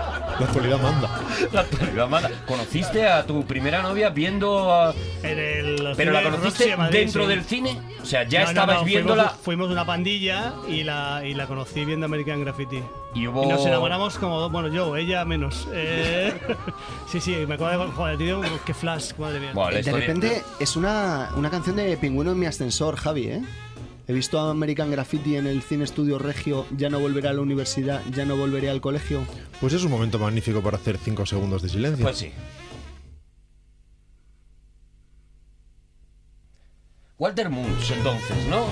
La actualidad manda. La actualidad manda. ¿Conociste a tu primera novia viendo a- En el ¿Pero la conociste Roxy de Madrid, dentro sí. del cine? O sea, ya No, no, no, viéndola Fuimos, fuimos una pandilla y la, y la conocí viendo American Graffiti. y hubo. Y nos enamoramos como, bueno, yo, ella menos. Eh, sí, sí, me acuerdo de, joder, tío, qué flash, madre mía. La De repente es una, una canción de Pingüino en mi ascensor, Javi, ¿eh? He visto a American Graffiti en el Cine Estudio Regio, ya no volveré a la universidad, ya no volveré al colegio. Pues es un momento magnífico para hacer 5 segundos de silencio. Pues sí. Walter Munch, entonces, ¿no?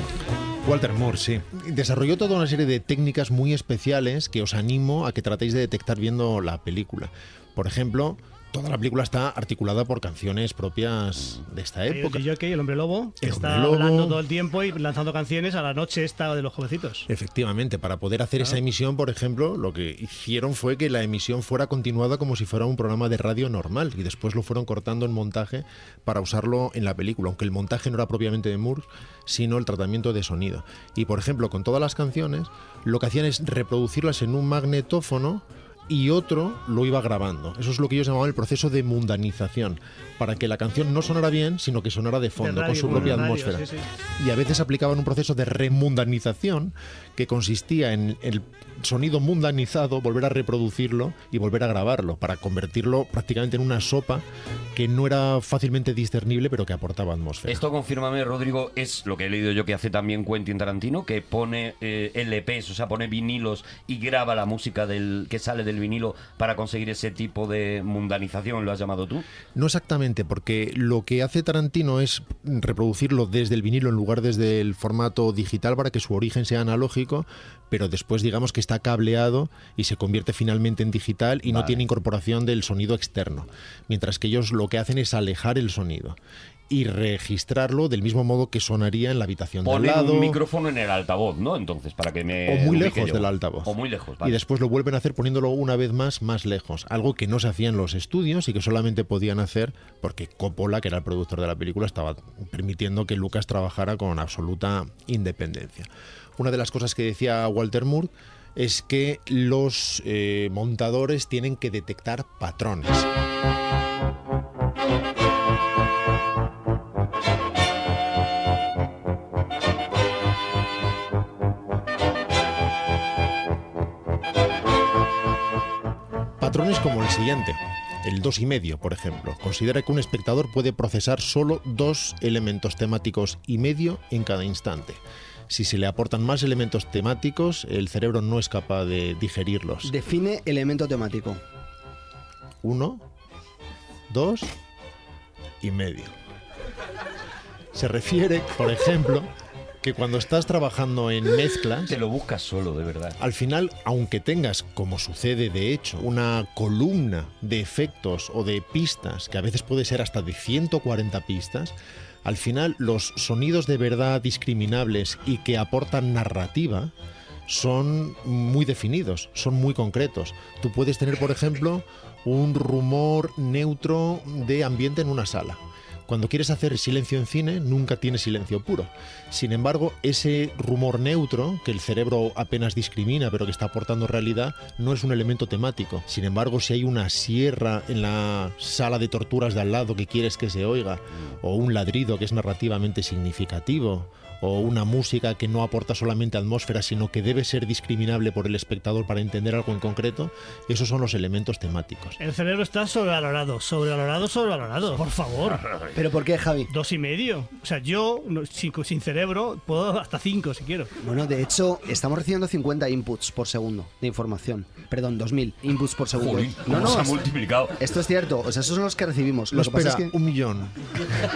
Walter Moore, sí. Desarrolló toda una serie de técnicas muy especiales que os animo a que tratéis de detectar viendo la película. Por ejemplo, toda la película está articulada por canciones propias de esta época. El DJ, el hombre lobo, que El está lobo. hablando todo el tiempo y lanzando canciones a la noche esta de los jovencitos. Efectivamente, para poder hacer esa emisión, por ejemplo, lo que hicieron fue que la emisión fuera continuada como si fuera un programa de radio normal y después lo fueron cortando en montaje para usarlo en la película, aunque el montaje no era propiamente de Moore, sino el tratamiento de sonido. Y por ejemplo, con todas las canciones, lo que hacían es reproducirlas en un magnetófono y otro lo iba grabando. Eso es lo que ellos llamaban el proceso de mundanización, para que la canción no sonara bien, sino que sonara de fondo, De con su propia radio, atmósfera sí, y a veces aplicaban un proceso de remundanización que consistía en el sonido mundanizado, volver a reproducirlo y volver a grabarlo para convertirlo prácticamente en una sopa que no era fácilmente discernible pero que aportaba atmósfera. Esto, confírmame, Rodrigo, es lo que he leído yo que hace también Quentin Tarantino, que pone eh, LPs, o sea, pone vinilos y graba la música del que sale del del vinilo para conseguir ese tipo de mundanización, lo has llamado tú. No exactamente, porque lo que hace Tarantino es reproducirlo desde el vinilo en lugar desde el formato digital para que su origen sea analógico, pero después digamos que está cableado y se convierte finalmente en digital y no tiene incorporación del sonido externo. Mientras que ellos lo que hacen es alejar el sonido y registrarlo del mismo modo que sonaría en la habitación de al Ponen lado. un micrófono en el altavoz, ¿no? Entonces, para que me. o muy lejos yo. del altavoz. O muy lejos, Y vale. después lo vuelven a hacer poniéndolo una vez más más lejos. Algo que no se hacía en los estudios y que solamente podían hacer porque Coppola, que era el productor de la película, estaba permitiendo que Lucas trabajara con absoluta independencia. Una de las cosas que decía Walter Moore es que los eh, montadores tienen que detectar patrones. Patrones como el siguiente, el dos y medio, por ejemplo. Considera que un espectador puede procesar solo dos elementos temáticos y medio en cada instante. Si se le aportan más elementos temáticos, el cerebro no es capaz de digerirlos. Define elemento temático. Uno, dos y medio. Se refiere, por ejemplo, que cuando estás trabajando en mezclas, Te lo buscas solo, de verdad. al final, aunque tengas, como sucede de hecho, una columna de efectos o de pistas, que a veces puede ser hasta de 140 pistas, al final los sonidos de verdad discriminables y que aportan narrativa son muy definidos, son muy concretos. Tú puedes tener, por ejemplo, un rumor neutro de ambiente en una sala. Cuando quieres hacer silencio en cine, nunca tienes silencio puro. Sin embargo, ese rumor neutro, que el cerebro apenas discrimina, pero que está aportando realidad, no es un elemento temático. Sin embargo, si hay una sierra en la sala de torturas de al lado que quieres que se oiga, o un ladrido que es narrativamente significativo, o una música que no aporta solamente atmósfera, sino que debe ser discriminable por el espectador para entender algo en concreto, esos son los elementos temáticos. El cerebro está sobrevalorado, sobrevalorado, sobrevalorado. Por favor. ¿Pero por qué, Javi? Dos y medio. O sea, yo sin, sin cerebro puedo hasta cinco si quiero. Bueno, de hecho, estamos recibiendo 50 inputs por segundo de información. Perdón, 2000 inputs por segundo. No, se no, ha multiplicado. esto es cierto. O sea, esos son los que recibimos. Lo que pasa es que un millón.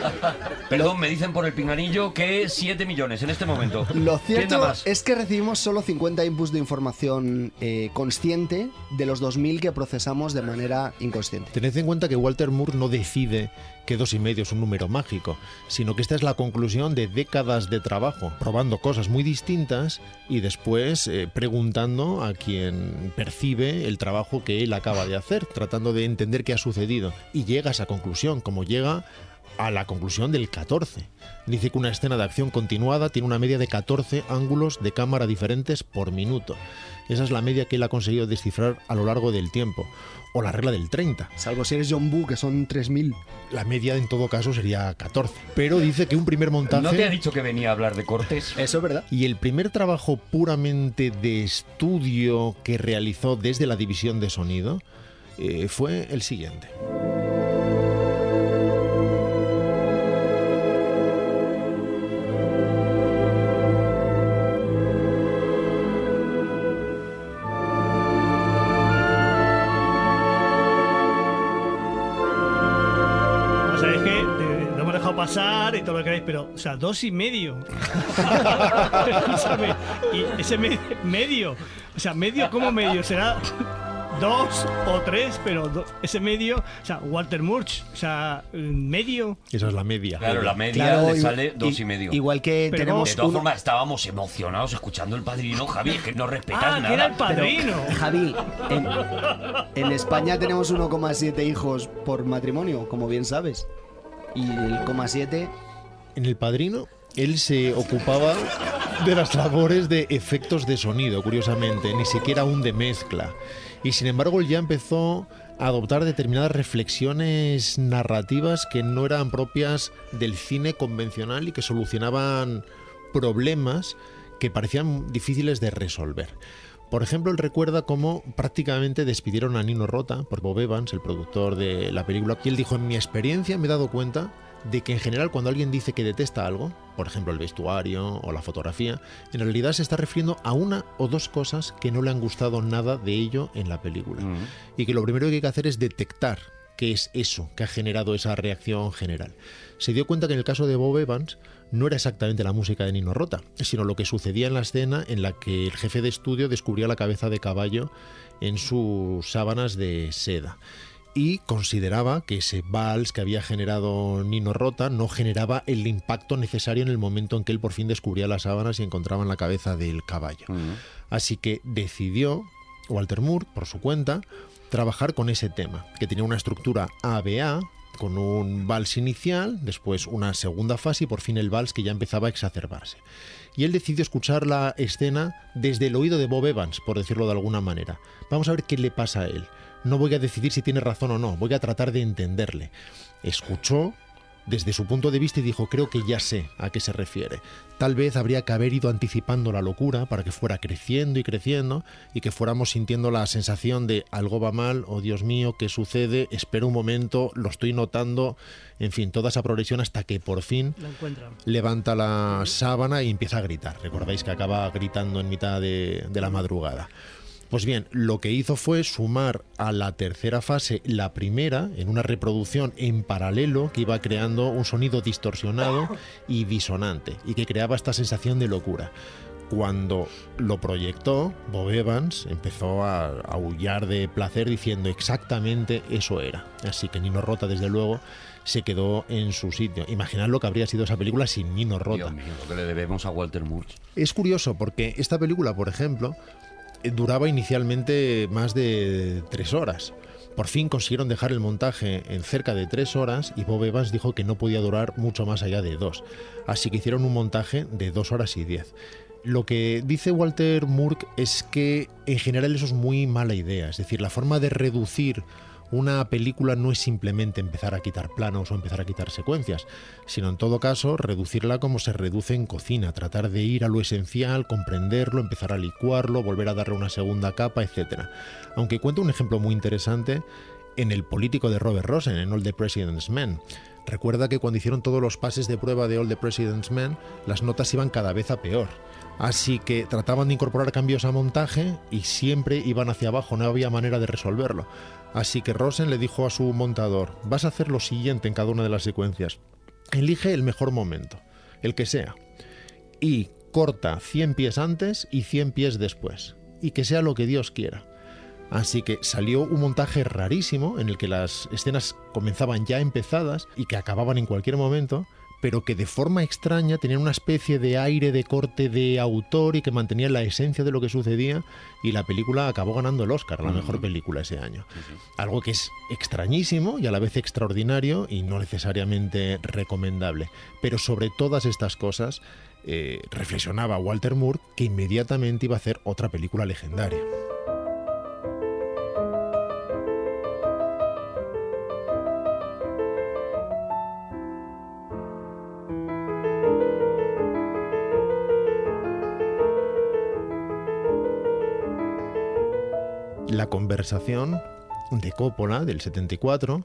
Perdón, me dicen por el pinganillo que 7 millones en este momento. Lo ¿Quién da cierto más? es que recibimos solo 50 inputs de información eh, consciente de los 2000 que procesamos de manera inconsciente. Tened en cuenta que Walter Moore no decide que dos y medio es un número mágico, sino que esta es la conclusión de décadas de trabajo, probando cosas muy distintas y después eh, preguntando a quien percibe el trabajo que él acaba de hacer, tratando de entender qué ha sucedido. Y llega a esa conclusión, como llega a la conclusión del 14. Dice que una escena de acción continuada tiene una media de 14 ángulos de cámara diferentes por minuto. Esa es la media que él ha conseguido descifrar a lo largo del tiempo. O la regla del 30. Salvo si eres John Boo, que son 3000. La media en todo caso sería 14. Pero dice que un primer montaje... ¿No te ha dicho que venía a hablar de Cortés? Eso es verdad. Y el primer trabajo puramente de estudio que realizó desde la división de sonido eh, fue el siguiente. Pasar y todo lo que queráis, pero, o sea, dos y medio. Escúchame, y ese me- medio, o sea, medio como medio, será dos o tres, pero ese medio, o sea, Walter Murch, o sea, medio. Esa es la media. Claro, la media Claro, le igual- sale dos y medio. Igual que Pero tenemos de todas uno- formas, estábamos emocionados escuchando el padrino, Javi, que no respetas Ah, nada. que era el Pero, padrino. Javi, en, en España tenemos 1,7 hijos por matrimonio, como bien sabes. Y el coma 7 En El Padrino, él se ocupaba de las labores de efectos de sonido, curiosamente, ni siquiera un de mezcla. Y sin embargo, él ya empezó a adoptar determinadas reflexiones narrativas que no eran propias del cine convencional y que solucionaban problemas que parecían difíciles de resolver. Por ejemplo, él recuerda cómo prácticamente despidieron a Nino Rota por Bob Evans, el productor de la película, y él dijo, en mi experiencia me he dado cuenta de que en general cuando alguien dice que detesta algo, por ejemplo el vestuario o la fotografía, en realidad se está refiriendo a una o dos cosas que no le han gustado nada de ello en la película. Mm. Y que lo primero que hay que hacer es detectar qué es eso que ha generado esa reacción general. Se dio cuenta que en el caso de Bob Evans no era exactamente la música de Nino Rota, sino lo que sucedía en la escena en la que el jefe de estudio descubría la cabeza de caballo en sus sábanas de seda y consideraba que ese vals que había generado Nino Rota no generaba el impacto necesario en el momento en que él por fin descubría las sábanas y encontraba en la cabeza del caballo. Así que decidió Walter Moore, por su cuenta, trabajar con ese tema, que tenía una estructura ABA, con un vals inicial, después una segunda fase y por fin el vals que ya empezaba a exacerbarse. Y él decidió escuchar la escena desde el oído de Bob Evans, por decirlo de alguna manera. Vamos a ver qué le pasa a él. No voy a decidir si tiene razón o no, voy a tratar de entenderle. Escuchó desde su punto de vista y dijo, creo que ya sé a qué se refiere. Tal vez habría que haber ido anticipando la locura para que fuera creciendo y creciendo y que fuéramos sintiendo la sensación de algo va mal, oh Dios mío, ¿qué sucede? Espera un momento, lo estoy notando, en fin, toda esa progresión hasta que por fin levanta la sábana y empieza a gritar. Recordáis que acaba gritando en mitad de, de la madrugada. Pues bien, lo que hizo fue sumar a la tercera fase la primera en una reproducción en paralelo que iba creando un sonido distorsionado y disonante y que creaba esta sensación de locura. Cuando lo proyectó, Bob Evans empezó a aullar de placer diciendo exactamente eso era. Así que Nino Rota, desde luego, se quedó en su sitio. Imaginad lo que habría sido esa película sin Nino Rota. Dios mío, lo que le debemos a Walter Moore. Es curioso porque esta película, por ejemplo, duraba inicialmente más de tres horas. Por fin consiguieron dejar el montaje en cerca de tres horas y Bob Evans dijo que no podía durar mucho más allá de dos. Así que hicieron un montaje de dos horas y diez. Lo que dice Walter Moore es que en general eso es muy mala idea. Es decir, la forma de reducir una película no es simplemente empezar a quitar planos o empezar a quitar secuencias, sino en todo caso reducirla como se reduce en cocina, tratar de ir a lo esencial, comprenderlo, empezar a licuarlo, volver a darle una segunda capa, etc. Aunque cuento un ejemplo muy interesante en el político de Robert Rosen, en All the President's Men. Recuerda que cuando hicieron todos los pases de prueba de All the President's Men, las notas iban cada vez a peor. Así que trataban de incorporar cambios a montaje y siempre iban hacia abajo, no había manera de resolverlo. Así que Rosen le dijo a su montador, vas a hacer lo siguiente en cada una de las secuencias. Elige el mejor momento, el que sea, y corta 100 pies antes y 100 pies después, y que sea lo que Dios quiera. Así que salió un montaje rarísimo en el que las escenas comenzaban ya empezadas y que acababan en cualquier momento, pero que de forma extraña tenían una especie de aire de corte de autor y que mantenía la esencia de lo que sucedía y la película acabó ganando el Oscar, a la mejor película ese año. Algo que es extrañísimo y a la vez extraordinario y no necesariamente recomendable. Pero sobre todas estas cosas eh, reflexionaba Walter Moore que inmediatamente iba a hacer otra película legendaria. La conversación de Coppola del 74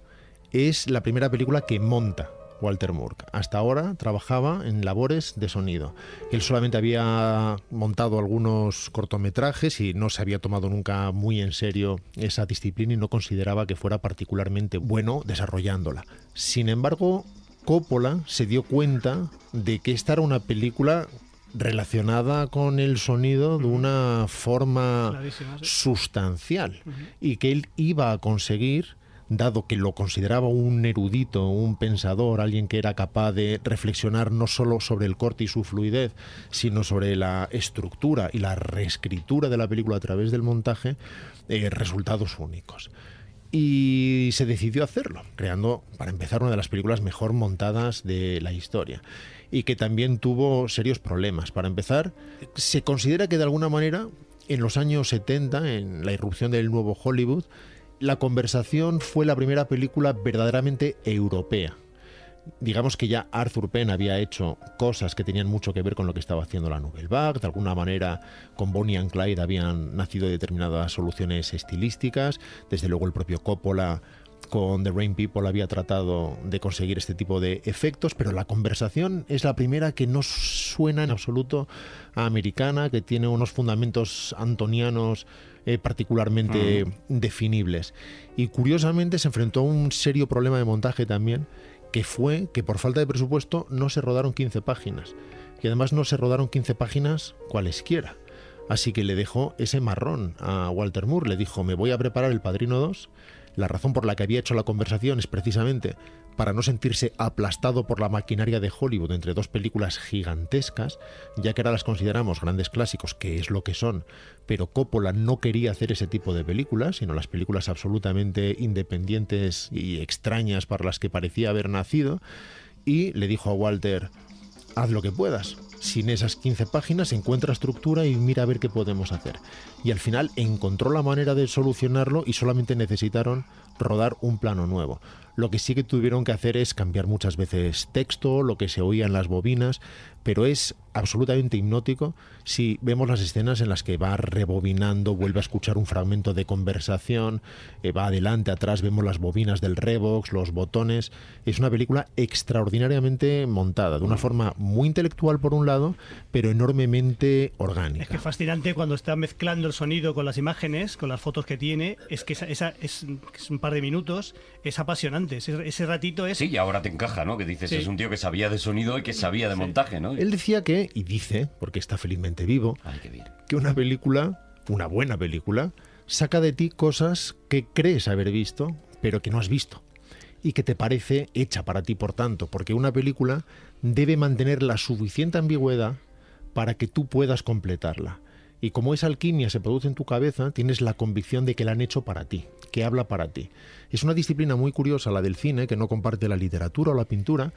es la primera película que monta Walter Moore. Hasta ahora trabajaba en labores de sonido. Él solamente había montado algunos cortometrajes y no se había tomado nunca muy en serio esa disciplina y no consideraba que fuera particularmente bueno desarrollándola. Sin embargo, Coppola se dio cuenta de que esta era una película relacionada con el sonido de una forma sí. sustancial y que él iba a conseguir dado que lo consideraba un erudito, un pensador, alguien que era capaz de reflexionar no solo sobre el corte y su fluidez, sino sobre la estructura y la reescritura de la película a través del montaje, eh, resultados únicos. Y se decidió hacerlo, creando, para empezar, una de las películas mejor montadas de la historia. Y que también tuvo serios problemas. Para empezar, se considera que de alguna manera, en los años 70, en la irrupción del nuevo Hollywood, la conversación fue la primera película verdaderamente europea. Digamos que ya Arthur Penn había hecho cosas que tenían mucho que ver con lo que estaba haciendo la Nouvelle Vague. De alguna manera, con Bonnie and Clyde habían nacido determinadas soluciones estilísticas. Desde luego, el propio Coppola Con The Rain People había tratado de conseguir este tipo de efectos, pero la conversación es la primera que no suena en absoluto a americana, que tiene unos fundamentos antonianos eh, particularmente definibles. Y curiosamente se enfrentó a un serio problema de montaje también, que fue que por falta de presupuesto no se rodaron 15 páginas. Y además no se rodaron 15 páginas cualesquiera. Así que le dejó ese marrón a Walter Moore. Le dijo, me voy a preparar El Padrino 2. La razón por la que había hecho la conversación es precisamente para no sentirse aplastado por la maquinaria de Hollywood entre dos películas gigantescas, ya que ahora las consideramos grandes clásicos, que es lo que son, pero Coppola no quería hacer ese tipo de películas, sino las películas absolutamente independientes y extrañas para las que parecía haber nacido, y le dijo a Walter, haz lo que puedas. Sin esas 15 páginas encuentra estructura y mira a ver qué podemos hacer. Y al final encontró la manera de solucionarlo y solamente necesitaron rodar un plano nuevo. Lo que sí que tuvieron que hacer es cambiar muchas veces texto, lo que se oía en las bobinas, pero es absolutamente hipnótico si vemos las escenas en las que va rebobinando, vuelve a escuchar un fragmento de conversación, eh, va adelante, atrás, vemos las bobinas del Revox, los botones. Es una película extraordinariamente montada, de una forma muy intelectual por un lado, pero enormemente orgánica. Es que fascinante cuando está mezclando el sonido con las imágenes, con las fotos que tiene, es que esa, esa- es, es un par de minutos, es apasionante. Ese, ese ratito es... Sí, y ahora te encaja, ¿no? Que dices, Sí. es un tío que sabía de sonido y que sabía de montaje, ¿no? Él decía que, y dice, porque está felizmente vivo, Ay, qué bien. que una película, una buena película, saca de ti cosas que crees haber visto, pero que no has visto. Y que te parece hecha para ti, por tanto, porque una película debe mantener la suficiente ambigüedad para que tú puedas completarla. Y como esa alquimia se produce en tu cabeza, tienes la convicción de que la han hecho para ti, que habla para ti. Es una disciplina muy curiosa la del cine, que no comparte la literatura o la pintura,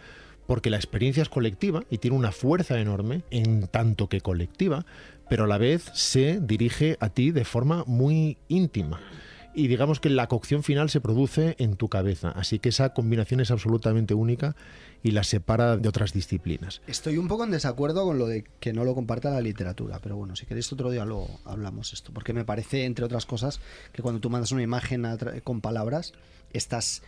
porque la experiencia es colectiva y tiene una fuerza enorme en tanto que colectiva, pero a la vez se dirige a ti de forma muy íntima. Y digamos que la cocción final se produce en tu cabeza, así que esa combinación es absolutamente única y la separa de otras disciplinas. Estoy un poco en desacuerdo con lo de que no lo comparta la literatura, pero bueno, si queréis otro día lo hablamos esto, porque me parece, entre otras cosas, que cuando tú mandas una imagen con palabras, estás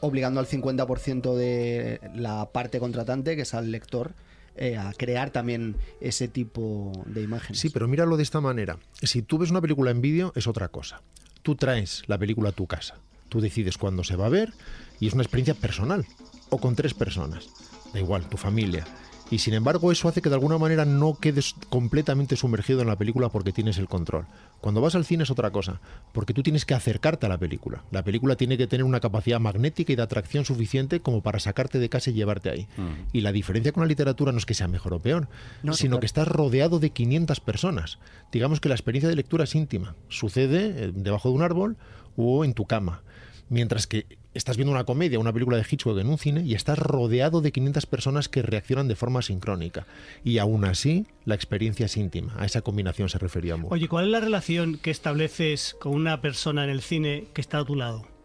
obligando al 50% de la parte contratante, que es al lector, eh, a crear también ese tipo de imágenes. Sí, pero míralo de esta manera. Si tú ves una película en vídeo es otra cosa. Tú traes la película a tu casa. Tú decides cuándo se va a ver y es una experiencia personal. O con tres personas. Da igual, tu familia. Y sin embargo eso hace que de alguna manera no quedes completamente sumergido en la película porque tienes el control. Cuando vas al cine es otra cosa, porque tú tienes que acercarte a la película. La película tiene que tener una capacidad magnética y de atracción suficiente como para sacarte de casa y llevarte ahí. Y la diferencia con la literatura no es que sea mejor o peor, No, sino que estás rodeado de 500 personas. Digamos que la experiencia de lectura es íntima. Sucede eh, debajo de un árbol o en tu cama. Mientras que estás viendo una comedia, una película de Hitchcock en un cine y estás rodeado de 500 personas que reaccionan de forma sincrónica. Y aún así, la experiencia es íntima. A esa combinación se refería Moore. Oye, ¿cuál es la relación que estableces con una persona en el cine que está a tu lado?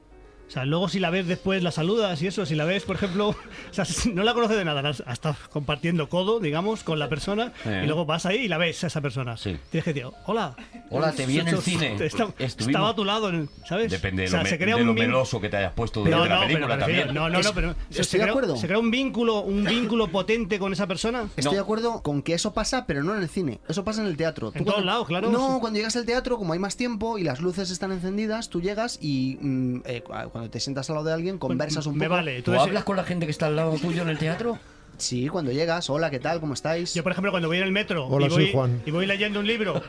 O sea, luego si la ves después la saludas y eso, si la ves, por ejemplo, o sea, si no la conoces de nada, la estás compartiendo codo, digamos, con la persona Eh. y luego vas ahí y la ves a esa persona. Sí. Tienes que decir, hola. Hola, te vi en el cine. Está- Estuvimos- estaba a tu lado, en- ¿sabes? Depende de, O sea, lo, me- se crea de un lo meloso que te hayas puesto No, durante la no, pero película también. No, no, Es- no, pero se, estoy se de crea, acuerdo. se crea un vínculo, un vínculo potente con esa persona. Estoy No. de acuerdo con que eso pasa, pero no en el cine. Eso pasa en el teatro. Tú En cuando- todos lados, claro. No, cuando llegas al teatro, como hay más tiempo y las luces están encendidas, tú llegas y mm, eh, cu- cuando te sientas al lado de alguien, conversas un me poco. vale. ¿Tú hablas con la gente que está al lado tuyo en el teatro? Sí, cuando llegas, hola, ¿qué tal? ¿Cómo estáis? Yo, por ejemplo, cuando voy en el metro Hola, y, voy, soy Juan. y voy leyendo un libro,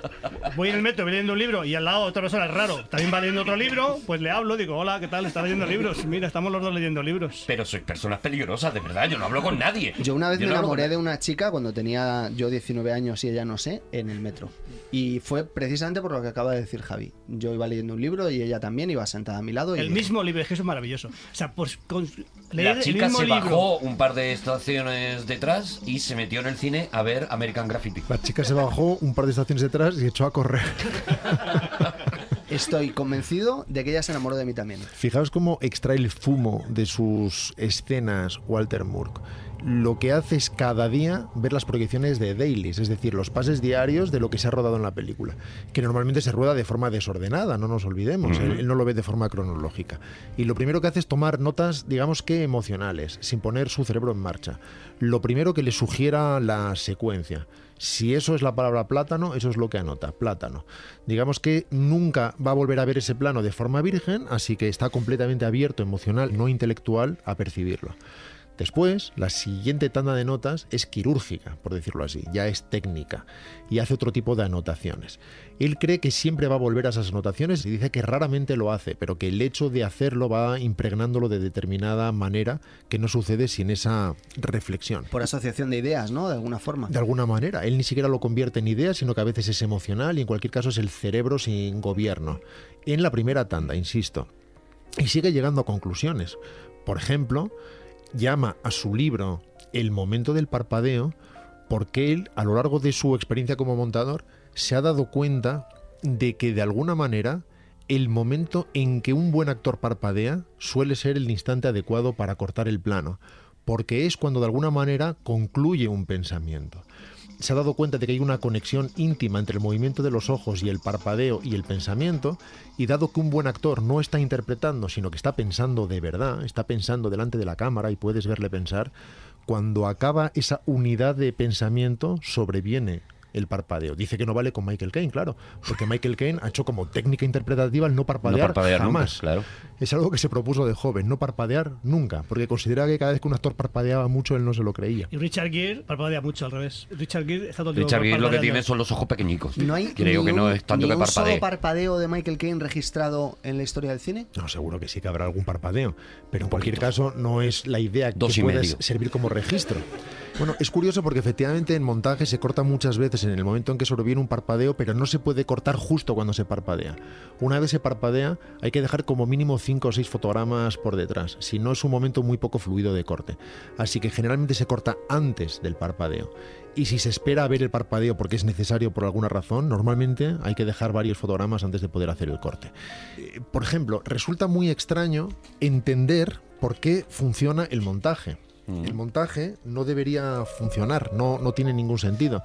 voy en el metro, voy leyendo un libro y al lado otra persona es raro, también va leyendo otro libro, pues le hablo, digo, hola, ¿qué tal? ¿Estás leyendo libros? Mira, estamos los dos leyendo libros. Pero sois personas peligrosas, de verdad. Yo no hablo con nadie. Yo una vez Yo me no hablo con enamoré de una chica cuando tenía yo 19 años y ella no sé, en el metro. Y fue precisamente por lo que acaba de decir Javi. Yo iba leyendo un libro y ella también iba sentada a mi lado. Y El mismo libro, es que eso es maravilloso. O sea, pues con, leer La el chica mismo se libro. bajó un par de estaciones detrás y se metió en el cine a ver American Graffiti. La chica se bajó un par de estaciones detrás y echó a correr. Estoy convencido de que ella se enamoró de mí también. Fijaos cómo extrae el fumo de sus escenas Walter Moore. Lo que hace es cada día ver las proyecciones de dailies, es decir, los pases diarios de lo que se ha rodado en la película, que normalmente se rueda de forma desordenada, no nos olvidemos, él, él no lo ve de forma cronológica. Y lo primero que hace es tomar notas, digamos que emocionales, sin poner su cerebro en marcha. Lo primero que le sugiera la secuencia. Si eso es la palabra plátano, eso es lo que anota, plátano. Digamos que nunca va a volver a ver ese plano de forma virgen, así que está completamente abierto, emocional, no intelectual, a percibirlo. Después, la siguiente tanda de notas es quirúrgica, por decirlo así, ya es técnica, y hace otro tipo de anotaciones. Él cree que siempre va a volver a esas anotaciones y dice que raramente lo hace, pero que el hecho de hacerlo va impregnándolo de determinada manera que no sucede sin esa reflexión. Por asociación de ideas, ¿no? De alguna forma. De alguna manera, él ni siquiera lo convierte en ideas, sino que a veces es emocional y en cualquier caso es el cerebro sin gobierno. En la primera tanda, insisto. Y sigue llegando a conclusiones. Por ejemplo, llama a su libro El momento del parpadeo porque él, a lo largo de su experiencia como montador, se ha dado cuenta de que de alguna manera el momento en que un buen actor parpadea suele ser el instante adecuado para cortar el plano, porque es cuando de alguna manera concluye un pensamiento. Se ha dado cuenta de que hay una conexión íntima entre el movimiento de los ojos y el parpadeo y el pensamiento, y dado que un buen actor no está interpretando, sino que está pensando de verdad, está pensando delante de la cámara y puedes verle pensar, cuando acaba esa unidad de pensamiento sobreviene el parpadeo. Dice que no vale con Michael Caine, claro, porque Michael Caine ha hecho como técnica interpretativa el no parpadear, No parpadear nunca, jamás. claro. Es algo que se propuso de joven, no parpadear nunca, porque considera que cada vez que un actor parpadeaba mucho él no se lo creía. Y Richard Gere parpadea mucho al revés. Richard Gere está todo Richard Gere lo que tiene son los ojos pequeñicos. ¿No hay Creo que no es tanto ni que un solo parpadee. parpadeo de Michael Caine registrado en la historia del cine? No, seguro que sí que habrá algún parpadeo, pero en cualquier caso no es la idea que pueda servir como registro. Bueno, es curioso porque efectivamente en montaje se corta muchas veces en el momento en que sobreviene un parpadeo, pero no se puede cortar justo cuando se parpadea. Una vez se parpadea, hay que dejar como mínimo 5 o 6 fotogramas por detrás, si no es un momento muy poco fluido de corte. Así que generalmente se corta antes del parpadeo. Y si se espera a ver el parpadeo porque es necesario por alguna razón, normalmente hay que dejar varios fotogramas antes de poder hacer el corte. Eh, Por ejemplo, resulta muy extraño entender por qué funciona el montaje. El montaje no debería funcionar, no, no tiene ningún sentido,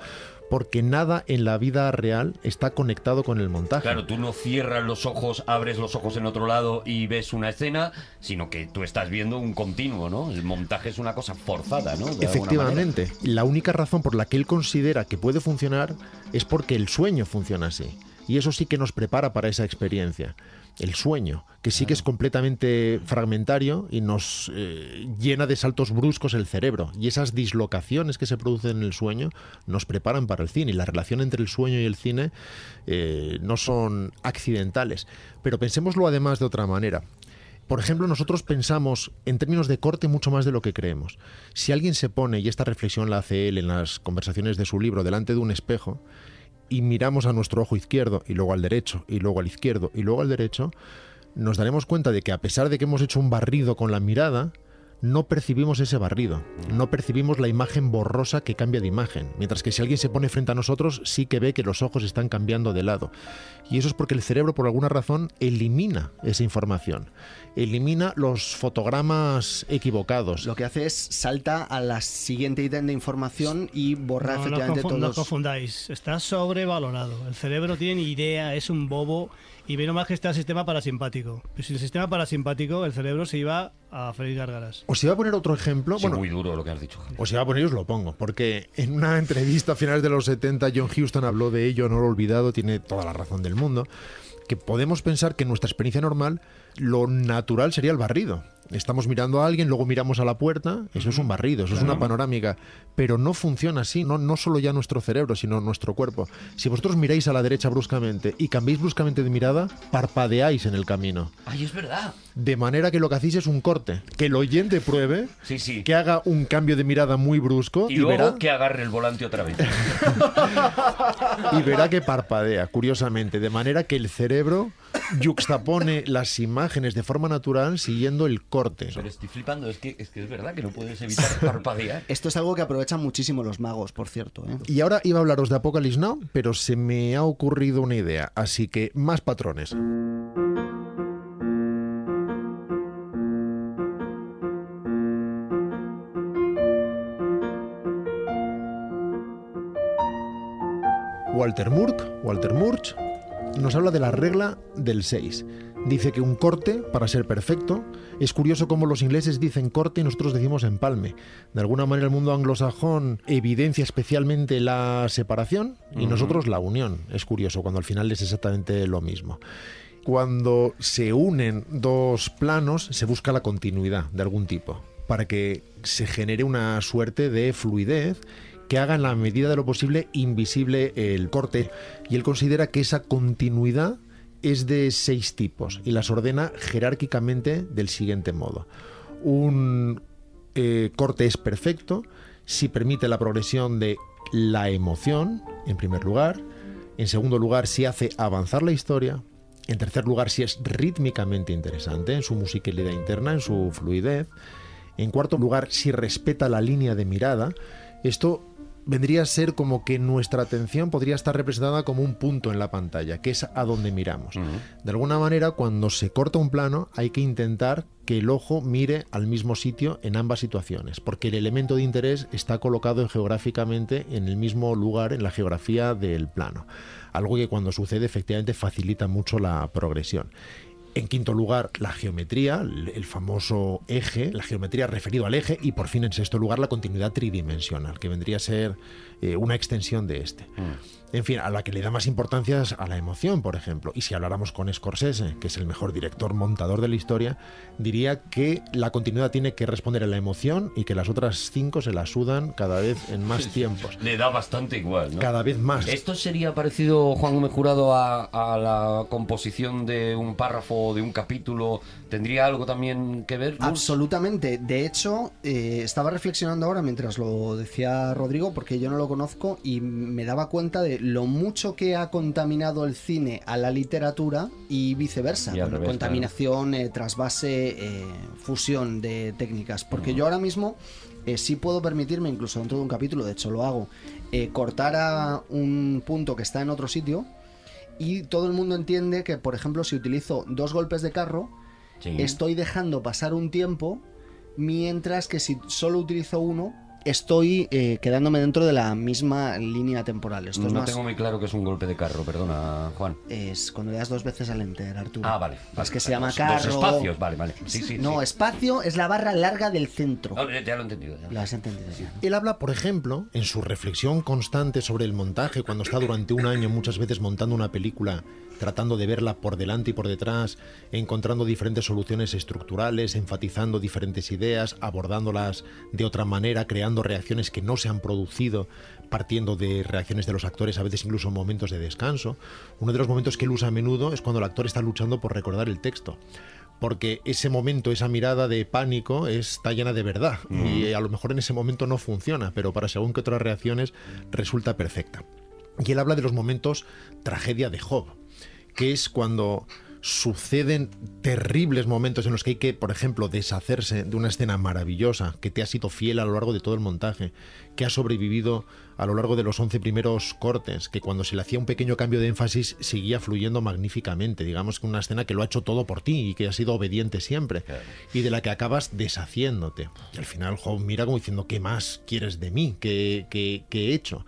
porque nada en la vida real está conectado con el montaje. Claro, tú no cierras los ojos, abres los ojos en otro lado y ves una escena, sino que tú estás viendo un continuo, ¿no? El montaje es una cosa forzada, ¿no? De. Efectivamente, la única razón por la que él considera que puede funcionar es porque el sueño funciona así. Y eso sí que nos prepara para esa experiencia. El sueño, que sí que es completamente fragmentario y nos eh, llena de saltos bruscos el cerebro. Y esas dislocaciones que se producen en el sueño nos preparan para el cine. Y la relación entre el sueño y el cine eh, no son accidentales. Pero pensémoslo además de otra manera. Por ejemplo, nosotros pensamos en términos de corte mucho más de lo que creemos. Si alguien se pone, y esta reflexión la hace él en las conversaciones de su libro, delante de un espejo, y miramos a nuestro ojo izquierdo, y luego al derecho, y luego al izquierdo, y luego al derecho, nos daremos cuenta de que a pesar de que hemos hecho un barrido con la mirada, no percibimos ese barrido, no percibimos la imagen borrosa que cambia de imagen, mientras que si alguien se pone frente a nosotros sí que ve que los ojos están cambiando de lado. Y eso es porque el cerebro por alguna razón elimina esa información, elimina los fotogramas equivocados. Lo que hace es salta a la siguiente ítem de información y borra No, efectivamente confun- no todos. confundáis. Está sobrevalorado. El cerebro tiene idea, es un bobo. Y menos más que está el sistema parasimpático. Pero sin el sistema parasimpático, el cerebro se iba a freír gárgaras. Os iba a poner otro ejemplo. Sí, bueno, muy duro lo que has dicho. Javier. Os iba a poner y os lo pongo, porque en una entrevista a finales de los 70 John Huston habló de ello, no lo he olvidado, tiene toda la razón del mundo, que podemos pensar que nuestra experiencia normal lo natural sería el barrido. Estamos mirando a alguien, luego miramos a la puerta, eso es un barrido, eso es una panorámica, pero no funciona así, no, no solo ya nuestro cerebro, sino nuestro cuerpo. Si vosotros miráis a la derecha bruscamente y cambiáis bruscamente de mirada, parpadeáis en el camino. Ay, es verdad. De manera que lo que hacéis es un corte. Que el oyente pruebe, Sí, sí. que haga un cambio de mirada muy brusco Y, y, luego verá, que agarre el volante otra vez. y verá que parpadea, curiosamente. De manera que el cerebro yuxtapone las imágenes imágenes de forma natural siguiendo el corte. Pero estoy flipando, es que, es verdad que no puedes evitar parpadear. Esto es algo que aprovechan muchísimo los magos, por cierto. ¿eh? Y ahora iba a hablaros de Apocalypse Now, pero se me ha ocurrido una idea, así que más patrones. Walter Murch, Walter Murch nos habla de la regla del 6. Dice que un corte, para ser perfecto, es curioso cómo los ingleses dicen corte y nosotros decimos empalme. De alguna manera el mundo anglosajón evidencia especialmente la separación y nosotros la unión. Es curioso cuando al final es exactamente lo mismo. Cuando se unen dos planos se busca la continuidad de algún tipo para que se genere una suerte de fluidez que haga en la medida de lo posible invisible el corte. Y él considera que esa continuidad es de seis tipos y las ordena jerárquicamente del siguiente modo. Un eh, corte es perfecto si permite la progresión de la emoción, en primer lugar. En segundo lugar, si hace avanzar la historia. En tercer lugar, si es rítmicamente interesante en su musicalidad interna, en su fluidez. En cuarto lugar, si respeta la línea de mirada. Esto vendría a ser como que nuestra atención podría estar representada como un punto en la pantalla, que es a donde miramos. De alguna manera, cuando se corta un plano, hay que intentar que el ojo mire al mismo sitio en ambas situaciones, porque el elemento de interés está colocado geográficamente en el mismo lugar en la geografía del plano. Algo que cuando sucede efectivamente facilita mucho la progresión. En quinto lugar, la geometría, el famoso eje, la geometría referido al eje, y por fin en sexto lugar, la continuidad tridimensional, que vendría a ser eh, una extensión de este. En fin, a la que le da más importancia es a la emoción, por ejemplo. Y si habláramos con Scorsese, que es el mejor director montador de la historia, diría que la continuidad tiene que responder a la emoción y que las otras cinco se la sudan cada vez en más tiempos. Le da bastante igual, ¿no? Cada vez más. ¿Esto sería parecido, Juan Gómez Jurado, a, a la composición de un párrafo, de un capítulo? ¿Tendría algo también que ver? Luz? Absolutamente. De hecho, eh, estaba reflexionando ahora mientras lo decía Rodrigo, porque yo no lo conozco y me daba cuenta de lo mucho que ha contaminado el cine a la literatura y viceversa. Y al Bueno, revés, contaminación, eh, trasvase, eh, fusión de técnicas. Porque yo ahora mismo eh, sí puedo permitirme, incluso dentro de un capítulo, de hecho lo hago, eh, cortar a un punto que está en otro sitio y todo el mundo entiende que, por ejemplo, si utilizo dos golpes de carro, Sí. estoy dejando pasar un tiempo, mientras que si solo utilizo uno, estoy eh, quedándome dentro de la misma línea temporal. Esto es no más... tengo muy claro que es un golpe de carro, perdona, Juan. Es cuando le das dos veces al enter, Arturo. Ah, vale. Es vale, que se vale, llama dos- carro. Dos espacios, vale, vale. Sí, sí. no, sí. espacio es la barra larga del centro. No, ya lo he entendido. ya. Lo has entendido ya. Él habla, por ejemplo, en su reflexión constante sobre el montaje, cuando está durante un año muchas veces montando una película, tratando de verla por delante y por detrás, encontrando diferentes soluciones estructurales, enfatizando diferentes ideas, abordándolas de otra manera, creando reacciones que no se han producido, partiendo de reacciones de los actores, a veces incluso en momentos de descanso. Uno de los momentos que él usa a menudo es cuando el actor está luchando por recordar el texto porque ese momento, esa mirada de pánico está llena de verdad y a lo mejor en ese momento no funciona, pero para según que otras reacciones resulta perfecta. Y él habla de los momentos tragedia de Job, que es cuando suceden terribles momentos en los que hay que, por ejemplo, deshacerse de una escena maravillosa que te ha sido fiel a lo largo de todo el montaje, que ha sobrevivido a lo largo de los 11 primeros cortes, que cuando se le hacía un pequeño cambio de énfasis seguía fluyendo magníficamente, digamos que una escena que lo ha hecho todo por ti y que ha sido obediente siempre, y de la que acabas deshaciéndote. Y al final Job mira como diciendo, ¿qué más quieres de mí? ¿Qué, qué- qué he hecho?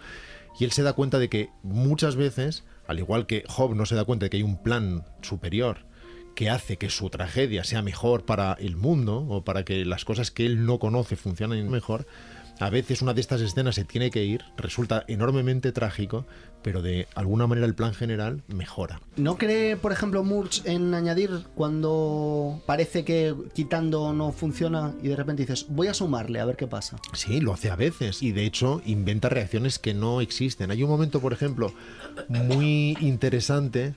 Y él se da cuenta de que muchas veces, al igual que Job no se da cuenta de que hay un plan superior que hace que su tragedia sea mejor para el mundo o para que las cosas que él no conoce funcionen mejor, a veces una de estas escenas se tiene que ir, resulta enormemente trágico, pero de alguna manera el plan general mejora. ¿No cree, por ejemplo, Murch en añadir cuando parece que quitando no funciona y de repente dices, voy a sumarle a ver qué pasa? Sí, lo hace a veces y de hecho inventa reacciones que no existen. Hay un momento, por ejemplo, muy interesante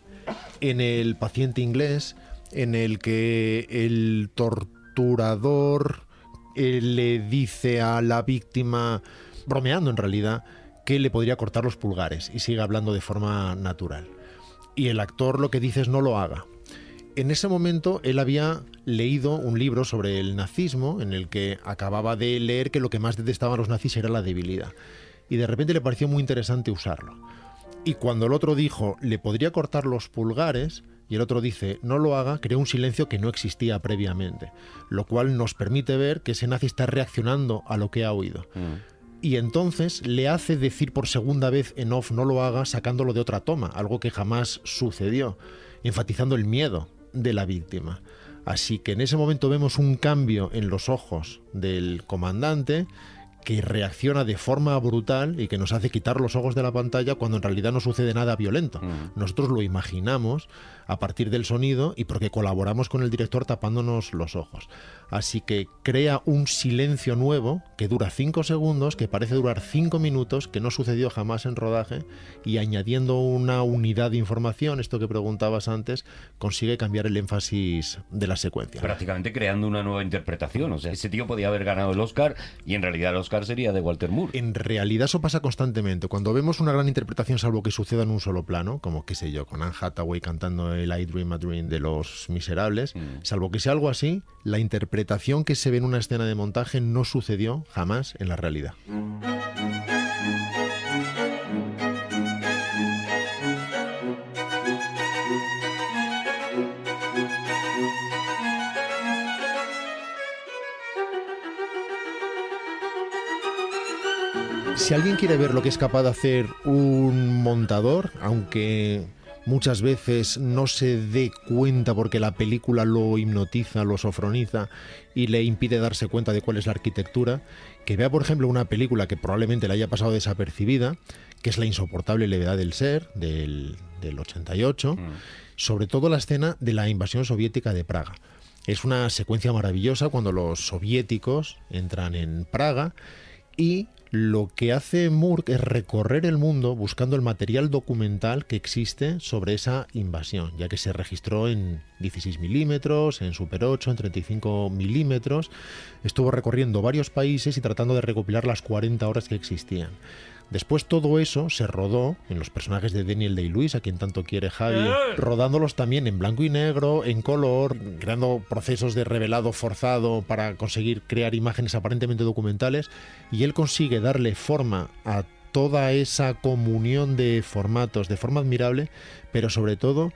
en el paciente inglés en el que el torturador eh, le dice a la víctima, bromeando en realidad, que le podría cortar los pulgares y sigue hablando de forma natural. Y el actor lo que dice es no lo haga. En ese momento él había leído un libro sobre el nazismo en el que acababa de leer que lo que más detestaban los nazis era la debilidad. Y de repente le pareció muy interesante usarlo. Y cuando el otro dijo, le podría cortar los pulgares, y el otro dice, no lo haga, creó un silencio que no existía previamente, lo cual nos permite ver que ese nazi está reaccionando a lo que ha oído. Y entonces le hace decir por segunda vez en off no lo haga sacándolo de otra toma, algo que jamás sucedió, enfatizando el miedo de la víctima. Así que en ese momento vemos un cambio en los ojos del comandante que reacciona de forma brutal y que nos hace quitar los ojos de la pantalla cuando en realidad no sucede nada violento. Nosotros lo imaginamos a partir del sonido y porque colaboramos con el director tapándonos los ojos. Así que crea un silencio nuevo que dura 5 segundos, que parece durar 5 minutos, que no sucedió jamás en rodaje y añadiendo una unidad de información, esto que preguntabas antes, consigue cambiar el énfasis de la secuencia. Prácticamente creando una nueva interpretación. O sea, ese tío podía haber ganado el Oscar y en realidad el Oscar sería de Walter Moore. En realidad eso pasa constantemente. Cuando vemos una gran interpretación, salvo que suceda en un solo plano, como qué sé yo, con Anne Hathaway cantando el I Dream a Dream de Los Miserables, salvo que sea algo así, la interpretación que se ve en una escena de montaje no sucedió jamás en la realidad. Si alguien quiere ver lo que es capaz de hacer un montador, aunque muchas veces no se dé cuenta porque la película lo hipnotiza, lo sofroniza y le impide darse cuenta de cuál es la arquitectura, que vea por ejemplo una película que probablemente le haya pasado desapercibida, que es La insoportable levedad del ser, del, del 88, sobre todo la escena de la invasión soviética de Praga. Es una secuencia maravillosa cuando los soviéticos entran en Praga y lo que hace Moore es recorrer el mundo buscando el material documental que existe sobre esa invasión, ya que se registró en 16 milímetros, en Super 8, en 35 milímetros. Estuvo recorriendo varios países y tratando de recopilar las 40 horas que existían. Después todo eso se rodó en los personajes de Daniel Day-Lewis, a quien tanto quiere Javi, rodándolos también en blanco y negro, en color, creando procesos de revelado forzado para conseguir crear imágenes aparentemente documentales, y él consigue darle forma a toda esa comunión de formatos de forma admirable, pero sobre todo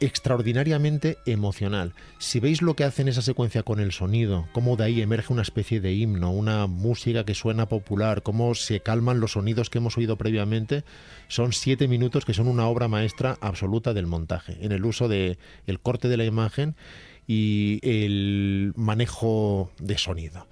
extraordinariamente emocional. Si veis lo que hace esa secuencia con el sonido, cómo de ahí emerge una especie de himno, una música que suena popular, cómo se calman los sonidos que hemos oído previamente, son siete minutos que son una obra maestra absoluta del montaje, en el uso de el corte de la imagen y el manejo de sonido.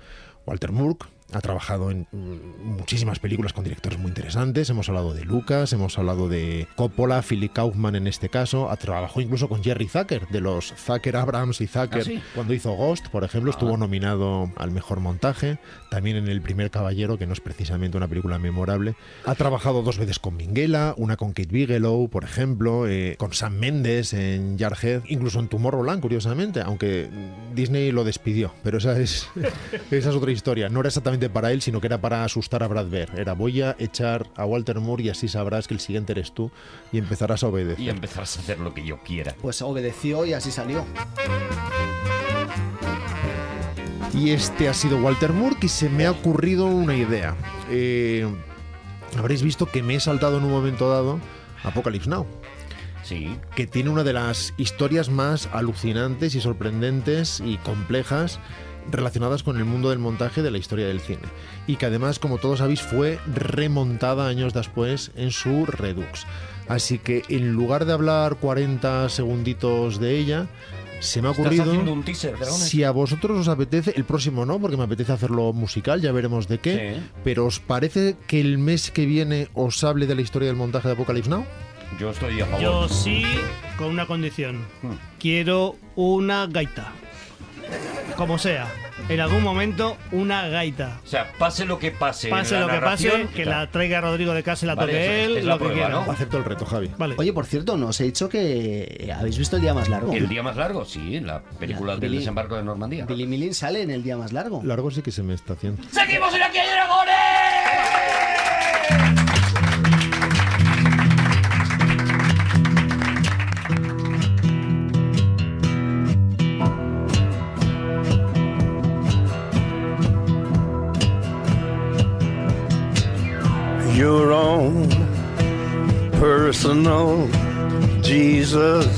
Walter Moore ha trabajado en mm, muchísimas películas con directores muy interesantes. Hemos hablado de Lucas, hemos hablado de Coppola, Philip Kaufman en este caso. Ha trabajado incluso con Jerry Zucker, de los Zucker Abrams y Zucker. ¿Ah, sí? Cuando hizo Ghost, por ejemplo, estuvo nominado al mejor montaje. También en El Primer Caballero, que no es precisamente una película memorable. Ha trabajado dos veces con Minghella, una con Kate Bigelow, por ejemplo, eh, con Sam Mendes en Jarhead, incluso en Tomorrowland, curiosamente, aunque Disney lo despidió. Pero esa es, esa es otra historia. No era exactamente para él, sino que era para asustar a Brad Bear. Era voy a echar a Walter Moore y así sabrás que el siguiente eres tú y empezarás a obedecer. Y empezarás a hacer lo que yo quiera. Pues obedeció y así salió. Y este ha sido Walter Moore y se me ha ocurrido una idea. Eh, habréis visto que me he saltado en un momento dado Apocalypse Now, Sí. que tiene una de las historias más alucinantes y sorprendentes y complejas relacionadas con el mundo del montaje de la historia del cine. Y que además, como todos sabéis, fue remontada años después en su Redux. Así que en lugar de hablar 40 segunditos de ella, se me ha Estás ocurrido... haciendo un teaser. Si a vosotros os apetece, el próximo no, porque me apetece hacerlo musical, ya veremos de qué. Sí. Pero ¿os parece que el mes que viene os hable de la historia del montaje de Apocalypse Now? Yo estoy a favor. Yo sí, con una condición. Quiero una gaita. Como sea. En algún momento, una gaita. O sea, pase lo que pase. Pase lo que pase, que la traiga Rodrigo de casa y la Vale, toque él, es la lo que prueba, quiera. ¿no? Acepto el reto, Javi. Vale. Oye, por cierto, nos he dicho que habéis visto el día más largo. El día más largo, sí, la película Ya, del Billy- desembarco de Normandía. Billy Milling sale en el día más largo. Largo sí que se me está haciendo. ¡Seguimos en Aquí hay Dragones! Personal Jesus.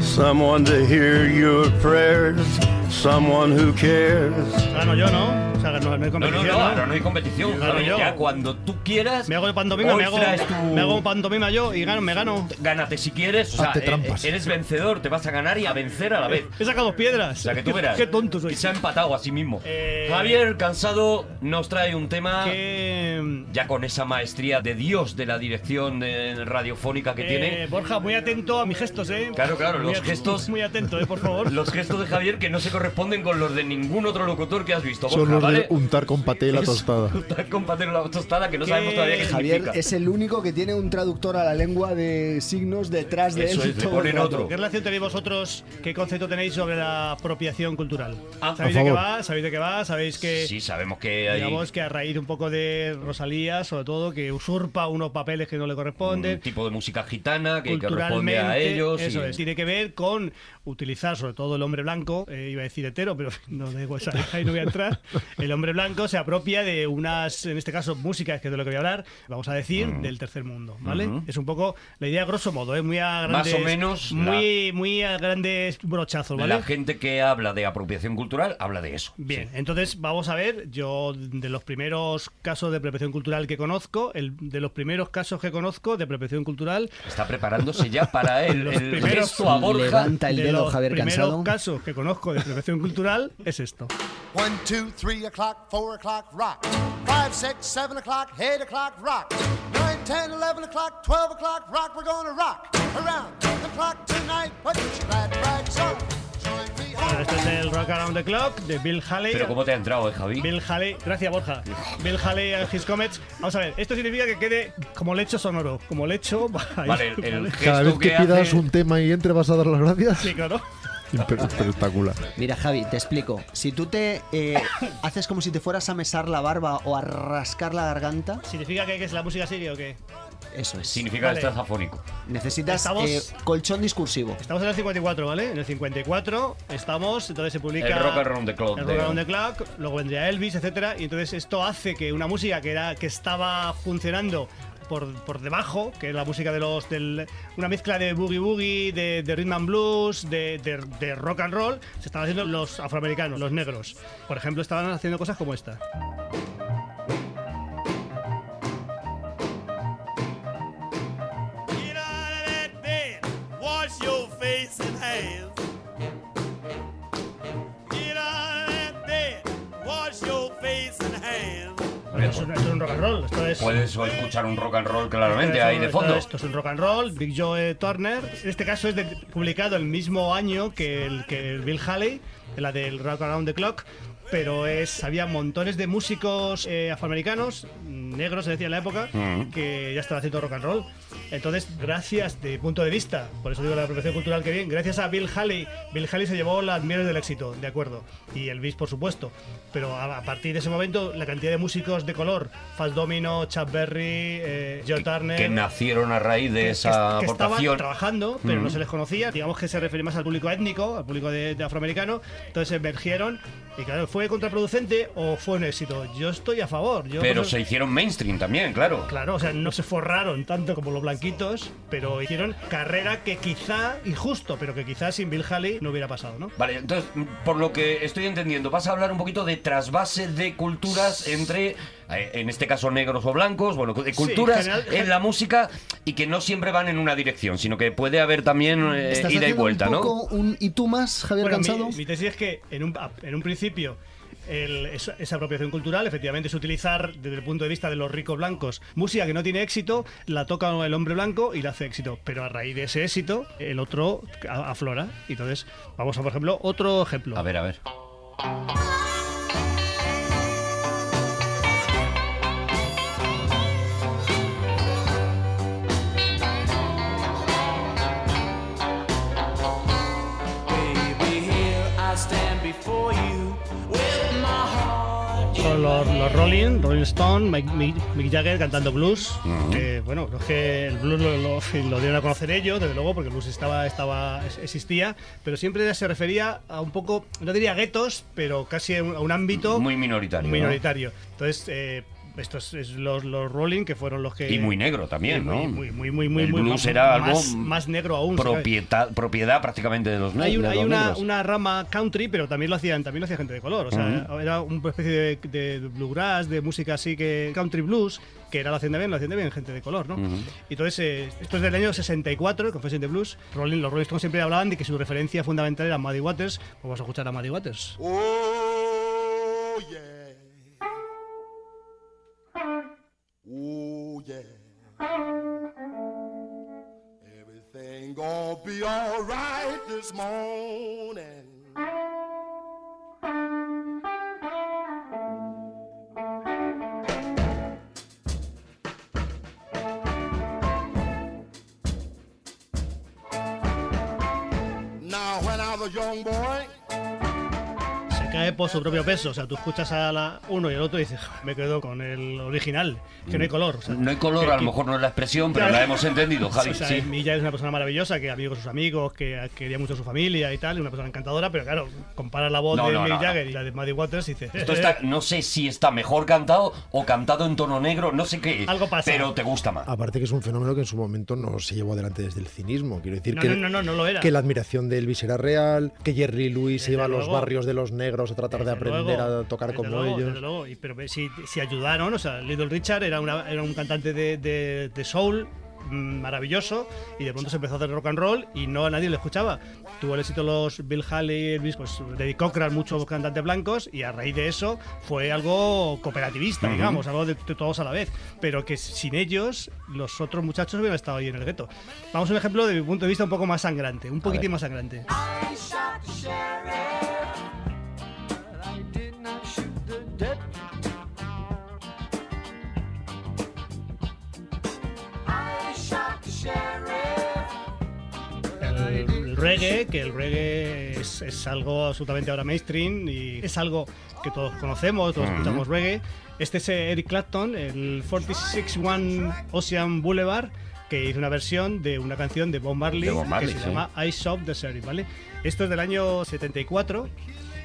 Someone to hear your prayers, someone who cares. Gano yo, ¿no? sea, no, no hay No, no, competición. no, ahora no hay competición. Gano Javi, yo. ya cuando tú quieras. Me hago de pantomima, me hago, tu- me hago pantomima yo y gano, me gano. Gánate si quieres. O sea, Hazte eh, trampas. eres vencedor, te vas a ganar y a vencer a la vez. He sacado dos piedras. O sea, que tú verás. Qué tonto soy. Que se ha empatado a sí mismo. Eh, Javier Cansado nos trae un tema. Que, Ya con esa maestría de Dios de la dirección radiofónica que eh, tiene. Borja, muy atento a mis gestos, ¿eh? Claro, claro, Muy los gestos- Muy atento, ¿eh? Por favor. Los gestos de Javier que no se corresponden con los de ningún otro locutor que has visto. Son los ¿vale? de untar con paté la tostada. untar con paté la tostada que no sabemos todavía qué Javier significa. es el único que tiene un traductor a la lengua de signos detrás de Eso él. es, todo ponen otro. ¿Qué relación tenéis vosotros? ¿Qué concepto tenéis sobre la apropiación cultural? Ah, ¿Sabéis de qué va? ¿Sabéis de qué va? ¿Sabéis que Sí, sabemos que hay digamos que a raíz un poco de Rosalía, sobre todo, que usurpa unos papeles que no le corresponden? un tipo de música gitana que, que responde culturalmente, a ellos. y- eso es, tiene que ver con utilizar sobre todo el hombre blanco, eh, iba a decir hetero, pero no dejo esa, ahí no voy a entrar. El hombre blanco se apropia de unas, en este caso, músicas, que es de lo que voy a hablar, vamos a decir, del tercer mundo, ¿vale? Es un poco la idea grosso modo, ¿eh? muy a Más grandes, o menos muy, muy a grandes brochazos, ¿vale? La gente que habla de apropiación cultural habla de eso. Bien, Sí. entonces vamos a ver, yo de los primeros casos de apropiación cultural que conozco, el, de los primeros casos que conozco de apropiación cultural, Está preparándose ya para el, Los el primeros- gesto a Borja. Levanta el de dedo, los Javier primeros Cansado. casos que conozco de apropiación cultural es esto. One, two, three o'clock, four o'clock, rock. Five, six, seven o'clock, eight o'clock, rock. Nine, ten, eleven o'clock, twelve o'clock, rock. We're gonna rock around the clock tonight. Put your glad rags on. Join me Bueno, este es el Rock Around the Clock de Bill Haley. Pero ¿cómo te ha entrado, eh, Javi? Bill Haley, gracias Borja. Bill Haley and His Comets. Vamos a ver, esto significa que quede como lecho sonoro. Como lecho. Vale, el, el gesto Cada vez que hace- pidas un tema y entre vas a dar las gracias. Sí, claro. Espectacular. Mira, Javi, te explico. Si tú te eh, haces como si te fueras a mesar la barba o a rascar la garganta, ¿Significa que, que es la música sigue o qué? eso es. Significa Vale. que estás afónico. Necesitas Estamos- eh, colchón discursivo. Estamos en el 54, ¿vale? En el 54 estamos, entonces se publica... El Rock Around the Clock El de- Rock Around the Clock, luego vendría Elvis, etcétera, y entonces esto hace que una música que, era, que estaba funcionando por, por debajo, que es la música de los... Del, una mezcla de boogie boogie, de, rhythm and blues, de, de- de rock and roll, se estaban haciendo los afroamericanos, los negros. Por ejemplo, estaban haciendo cosas como esta. Get out of that bed, wash your face and hands. Hands. Esto es, un- esto es un rock and roll, esto es... Puedes escuchar un rock and roll claramente ahí de fondo. Esto es un rock and roll, Big Joe Turner. En este caso es de- publicado el mismo año que el, que Bill Haley, la del Rock Around the Clock. Pero es, había montones de músicos eh, afroamericanos, negros se decía en la época, Mm. que ya estaban haciendo rock and roll. Entonces, gracias de punto de vista, por eso digo la apropiación cultural que bien, gracias a Bill Haley, Bill Haley se llevó las mieles del éxito, de acuerdo, y Elvis por supuesto, pero a, a partir de ese momento la cantidad de músicos de color, Fats Domino, Chuck Berry, eh, Joe Turner, Que nacieron a raíz de que- esa que, que estaban aportación. trabajando, pero no Mm. se les conocía. Digamos que se refiere más al público étnico, al público de, de afroamericano. Entonces emergieron. Y claro, ¿fue contraproducente o fue un éxito? Yo estoy a favor. Yo Pero se hicieron mainstream también, claro. Claro, o sea, no se forraron tanto como los blanquitos, pero hicieron carrera que quizá, injusto, pero que quizá sin Bill Haley no hubiera pasado, ¿no? Vale, entonces, por lo que estoy entendiendo, vas a hablar un poquito de trasvase de culturas entre, eh, en este caso, negros o blancos, bueno, de Sí, culturas general- en la música y que no siempre van en una dirección, sino que puede haber también eh, ida y vuelta, un ¿no? un ¿y tú más, Javier Bueno, mi- Cansado? Mi, tesis es que en un, en un principio el- esa, esa apropiación cultural efectivamente es utilizar desde el punto de vista de los ricos blancos música que no tiene éxito, la toca el hombre blanco y la hace éxito. Pero a raíz de ese éxito, el otro aflora. Y Entonces, vamos a, por ejemplo, otro ejemplo. A ver, a ver. Baby, here I stand before you Son los, los Rolling, Rolling Stone, Mick, Mick- Mick Jagger cantando blues. que, bueno, no es que el blues lo, lo- lo dieron a conocer ellos, desde luego, porque el blues estaba, estaba, existía, pero siempre se refería a un poco, no diría guetos, pero casi a un, a un ámbito Muy minoritario. ¿no? minoritario. Entonces, eh, estos es los, los Rolling, que fueron los que... Y muy negro también, ¿no? Muy, muy, muy, muy, El muy- blues más- era algo más, más negro aún. ¿sabes? propiedad, propiedad prácticamente de los, Hay, un- de hay los una, negros. una rama country, pero también lo hacían también lo hacía gente de color. O sea, era una especie de, de bluegrass, de música así que country blues, que era lo hacían bien, lo hacían bien gente de color, ¿no? Y entonces, eh, esto es del año 64, Confession de Blues. Rolling, los Rolling Stones siempre hablaban de que su referencia fundamental era Muddy Waters. Pues vamos a escuchar a Muddy Waters. Oh, Oh, yeah. Everything gonna be alright this morning. Now, when I was a young boy, cae por su propio peso. O sea, tú escuchas a la uno y el otro y dices, "Ja, me quedo con el original, que no hay color. o sea, No hay color, que- a lo mejor no es la expresión, pero Claro. la hemos entendido, Javi. O sea, sí. Milla es una persona maravillosa, que amigo con sus amigos, que quería mucho a su familia y tal, y una persona encantadora, pero claro, comparas la voz No, de no, Mick no, no. Jagger y la de Muddy Waters y dices, Esto está, no sé si está mejor cantado o cantado en tono negro, no sé qué. Algo pasa. Pero te gusta más. Aparte que es un fenómeno que en su momento no se llevó adelante desde el cinismo. Quiero decir No, que, no, no, no, no lo era. que la admiración de Elvis era real, que Jerry Lewis se iba a los luego. barrios de los negros a tratar de Desde aprender luego, a tocar desde como luego, ellos. desde luego. Y- pero si, si ayudaron, o sea, Little Richard era, una- era un cantante de, de- de soul mm, maravilloso y de pronto se empezó a hacer rock and roll y no a nadie le escuchaba. Tuvo el éxito los Bill Haley, Elvis, pues David Cochran, muchos cantantes blancos y a raíz de eso fue algo cooperativista, digamos, algo de, de todos a la vez. Pero que sin ellos los otros muchachos hubieran estado ahí en el gueto. Vamos a un ejemplo de mi punto de vista un poco más sangrante, un poquitín más sangrante. El, reggae, que el reggae es, es algo absolutamente ahora mainstream y es algo que todos conocemos, todos escuchamos reggae. Este es eh, Eric Clapton, el 461 Ocean Boulevard, que hizo una versión de una canción de Bob Marley, De Bob Marley, que se sí. llama I Shop the Sheriff, ¿vale? Esto es del año 74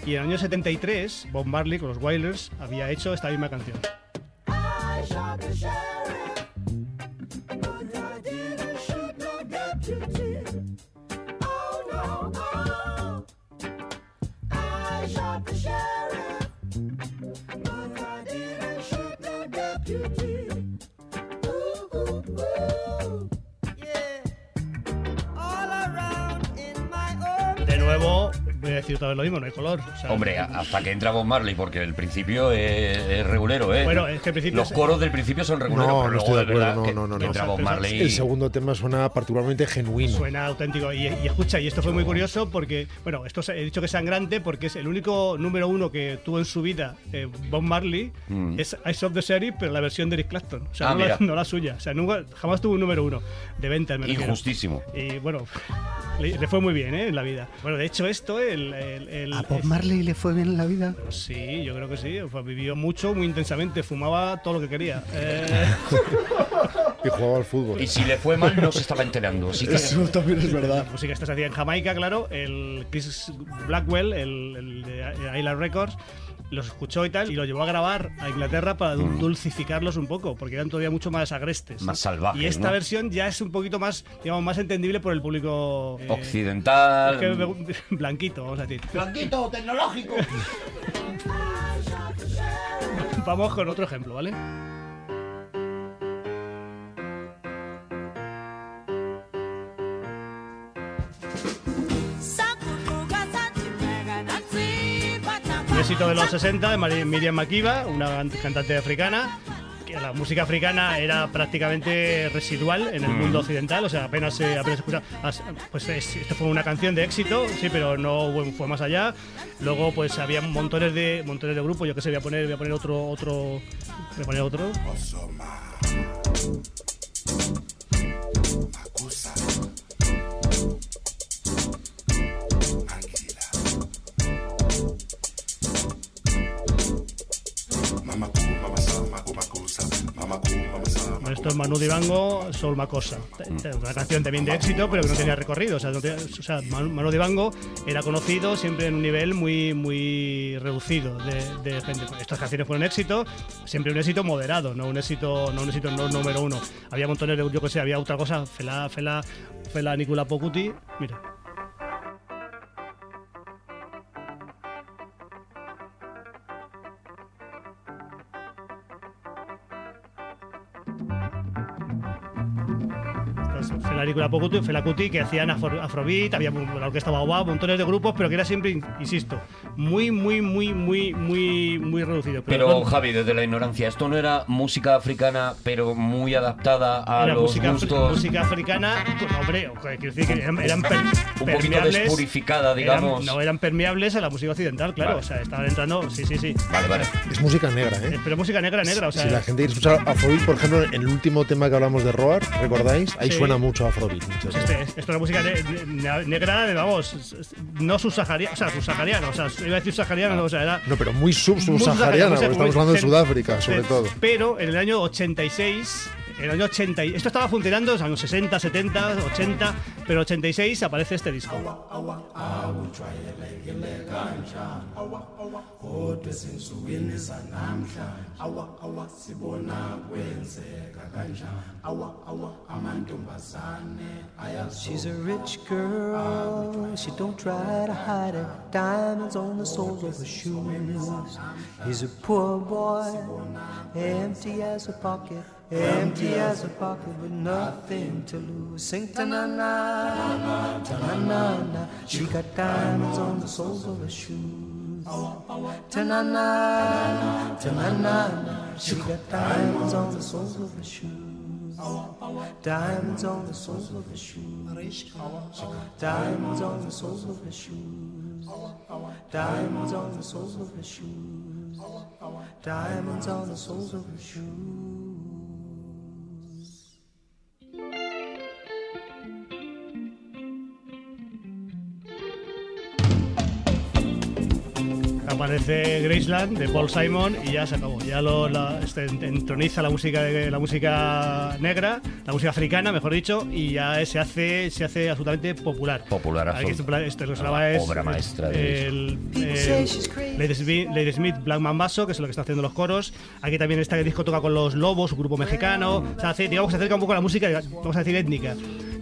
y en el año 73 Bob Marley con los Wailers había hecho esta misma canción. I shot the sheriff, decir otra vez lo mismo, no hay color. o sea, Hombre, hasta que entra Bob Marley, porque el principio es, es regulero, ¿eh? Bueno, es que el principio Los es- coros del principio son reguleros, No, pero no estoy de acuerdo, verdad no, no, no, entra Bob Marley. El segundo tema suena particularmente genuino. Suena auténtico. Y, y escucha, y esto fue muy curioso porque, bueno, esto se- he dicho que es sangrante porque es el único número uno que tuvo en su vida eh, Bob Marley. Es Ice of the Sheriff, pero la versión de Eric Clapton. O sea, Mm. Ah, no, la, mira. no la suya. O sea, nunca, jamás tuvo un número uno de venta. me. Injustísimo. Y bueno, le, le fue muy bien ¿eh? en la vida. Bueno, de hecho, esto, el. El- el- ¿A Bob Marley le fue bien en la vida? Sí, yo creo que sí. Vivió mucho, muy intensamente. Fumaba todo lo que quería. Eh, Y jugaba al fútbol. Y si le fue mal, no se estaba enterando. Así que Eso también es verdad. La música esta se hacía en Jamaica, claro. El Chris Blackwell, el, el de Island Records, los escuchó y tal, y los llevó a grabar a Inglaterra para dul- dulcificarlos un poco, porque eran todavía mucho más agrestes. Mm. Más salvajes, Y esta ¿no? versión ya es un poquito más, digamos, más entendible por el público eh, occidental. es que blanquito, vamos a decir. Blanquito, tecnológico. Vamos con otro ejemplo, ¿vale? Éxito de los 60 de Miriam Makiba, una can- cantante africana. que La música africana era prácticamente residual en el mundo occidental, o sea, apenas se apenas se escucha. as- Pues es- esto fue una canción de éxito, sí, pero no fue, más allá. Luego, pues había montones de montones de grupos. Yo que sé, voy a poner, voy a poner otro, otro, voy a poner otro. Bueno, esto es Manu Dibango, Sol Macosa. Una canción también de éxito, pero que no tenía recorrido. O sea, no tenía- o sea, Manu, Manu Dibango era conocido siempre en un nivel muy, muy reducido de, de gente. Estas canciones fueron éxito, siempre un éxito moderado, no un éxito, no un éxito no número uno. Había montones de, yo que sé, había otra cosa, Fela, Fela, Fela Nicola Pocuti. Mira. Entonces, Fela Nicola Pocuti, Fela Kuti, que hacían afro- afrobeat, había la orquesta Baobab, montones de grupos, pero que era siempre, insisto, muy, muy, muy, muy, muy, muy reducido. Pero bueno, Javi, desde la ignorancia, esto no era música africana, pero muy adaptada a era los música, gustos. música africana, pues, hombre, quiero decir que eran, eran per- Un poquito permeables. despurificada, eran- digamos. no eran permeables a la música occidental, claro. Vale. O sea, estaban entrando, sí, sí, sí. Vale, vale. Es música negra, ¿eh? Eh, Pero música negra, negra, o sea. si la gente quiere escuchar Afrobeat, por ejemplo, en el último tema que hablamos de Roar, ¿recordáis? Ahí Sí. suena mucho Afrobeat. Este, esto es música ne- ne- negra, vamos, no subsahariana, o sea, subsahariana, o sea, iba a decir subsahariana, no, o sea, era No, pero muy sub-subsahariana, porque estamos hablando de Sudáfrica, sobre todo. Pero en el año 86, en el año 80, y- esto estaba funcionando en los años 60, 70, 80, pero 86 aparece este disco. She's a rich girl, she don't try to hide it. Diamonds on the soles of her shoes. He's a poor boy, empty as a pocket, empty as a pocket with nothing to lose. Sing ta na na, ta na na na. She got diamonds on the soles of her shoes. Ta na na, ta na na na. She got diamonds on the soles of her shoes. Diamonds on the soles of her shoes. Diamonds on the soles of her shoes. Diamonds on the soles of her shoes. Diamonds on the soles of her shoes. Aparece Graceland de Paul Simon y ya se acabó. Ya lo la- este, entroniza la música de, la música negra, la música africana, mejor dicho, y ya se hace se hace absolutamente popular. Popular, se Una llama es obra maestra de el, el- Lady Smith, Lady Smith, Black Mambazo, que es lo que está haciendo los coros. Aquí también está el disco toca con los Lobos, un grupo mexicano. O sea, hace- digamos que se acerca un poco a la música, vamos a decir étnica.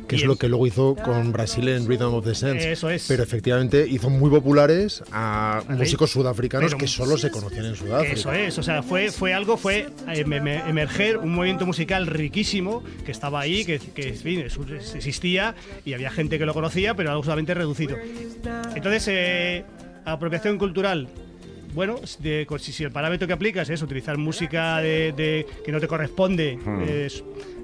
Que Y es el- lo que luego hizo con Brasil en Rhythm of the Sense. Eso es. Pero efectivamente hizo muy populares a músicos sudafricanos Pero- que solo se conocían en Sudáfrica. Eso es, o sea, fue, fue algo, fue eh, em- em- emerger un movimiento musical riquísimo que estaba ahí, que, que, en fin, es- existía y había gente que lo conocía, pero algo solamente reducido. Entonces, eh, apropiación cultural. Bueno, de- si, si el parámetro que aplicas es utilizar música de, de- que no te corresponde Hmm. eh,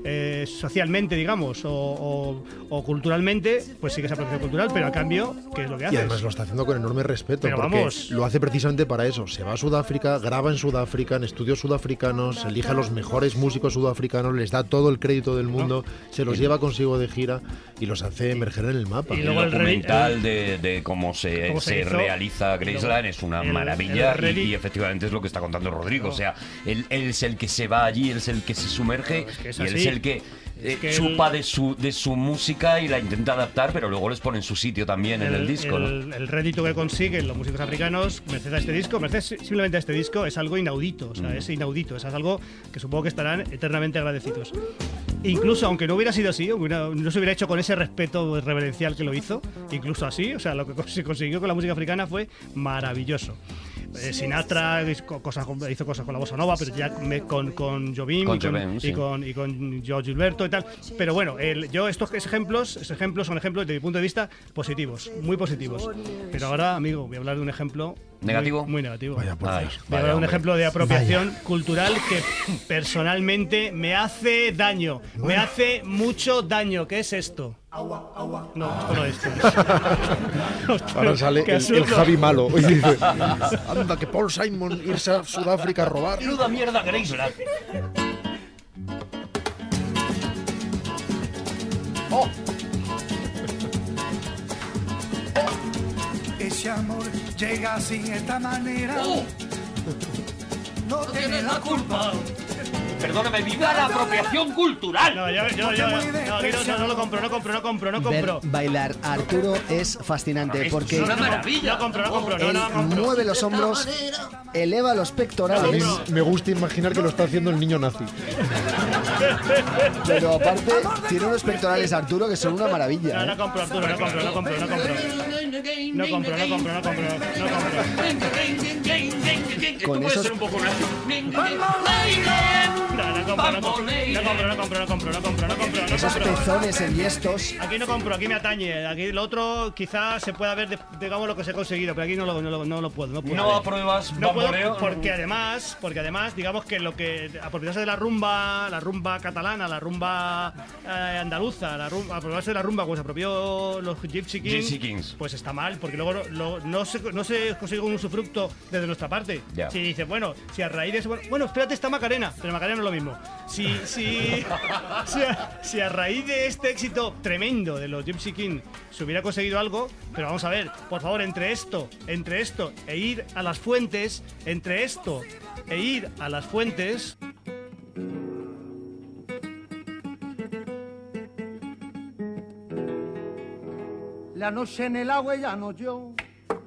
eh, socialmente, digamos, o, o- o culturalmente, pues sí que es apropiación cultural, pero a cambio, ¿qué es lo que Y haces? además lo está haciendo con enorme respeto, Pero porque vamos. lo hace precisamente para eso. Se va a Sudáfrica, graba en Sudáfrica, en estudios sudafricanos, elige a los mejores músicos sudafricanos, les da todo el crédito del mundo, se los lleva consigo de gira y los hace emerger en el mapa. Y El luego el rey- documental de, de cómo se, cómo se se realiza Graceland es una el- maravilla el y, y efectivamente es lo que está contando Rodrigo. O sea, él, él es el que se va allí, él es el que se sumerge es que es y él es el que eh, que chupa el- de, su, de su música y la intenta adaptar, pero luego les pone en su sitio también en el disco. ¿no? el- el rédito que consiguen los músicos africanos, merced a este disco, merced simplemente a este disco, es algo inaudito. O sea, Mm. es inaudito. Es algo que supongo que estarán eternamente agradecidos. Incluso aunque no hubiera sido así, hubiera- no se hubiera hecho con ese respeto reverencial que lo hizo, incluso así, o sea, lo que se consiguió con la música africana fue maravilloso. Eh, Sinatra hizo cosas, con- hizo cosas con la bossa nova, pero ya me- con, con Jobim Con y, con, sí. y con y con Joe Gilberto y tal. Pero bueno, el- yo estos ejemplos, estos ejemplos son ejemplos desde mi punto de vista positivos, muy positivos. Pero ahora, amigo, voy a hablar de un ejemplo ¿Negativo? Muy, negativo. Vaya, por Ay, Dios. Voy a vaya, un hombre. ejemplo de apropiación cultural que personalmente me hace daño, me hace mucho daño. ¿Qué es esto? No, esto no es. Ahora sale el. Javi malo y dice, anda, que Paul Simon irse a Sudáfrica a robar. Menuda mierda Graceland. Ese amor llega así de esta manera. No tiene la culpa. Perdóname, viva la apropiación cultural. No, yo, yo, yo, no, no, no, no lo compro, no compro, no compro, no Ver compro. bailar a Arturo es fascinante porque es una maravilla. No compro, no compro, no, no compro. mueve los hombros, eleva los A mí pectorales, me gusta imaginar que lo está haciendo el niño nazi. Pero aparte tiene unos pectorales Arturo que son una No, maravilla. no ¿eh? compro, Arturo, no compro, no compro, no compro. No compro, no compro, no compro, no compro. Con esos un poco. No, no compro, no compro, no compro, no compro, no compro, no compro, no compro, no esos pezones enhiestos. Aquí no compro, aquí me atañe. Aquí lo otro quizás se pueda ver, digamos, lo que se ha conseguido, pero aquí no lo, no lo, no lo puedo. No, puedo. No apruebas No puedo porque además, porque además, digamos que lo que apropiarse de la rumba, la rumba catalana, la rumba eh, andaluza, la rumba, apropiarse de la rumba como se apropió los Gypsy Kings, Gypsy Kings. pues está mal, porque luego no- lo- no, se, no se consigue un usufructo desde nuestra parte. Ya. Si dices, bueno, si a raíz de eso, bueno, bueno, espérate, está Macarena, pero Macarena no es lo mismo. Si, si, si, a, si a raíz de este éxito tremendo de los Gypsy King se hubiera conseguido algo, pero vamos a ver, por favor, entre esto, entre esto e ir a las fuentes, entre esto e ir a las fuentes, La noche en el agua ya no yo,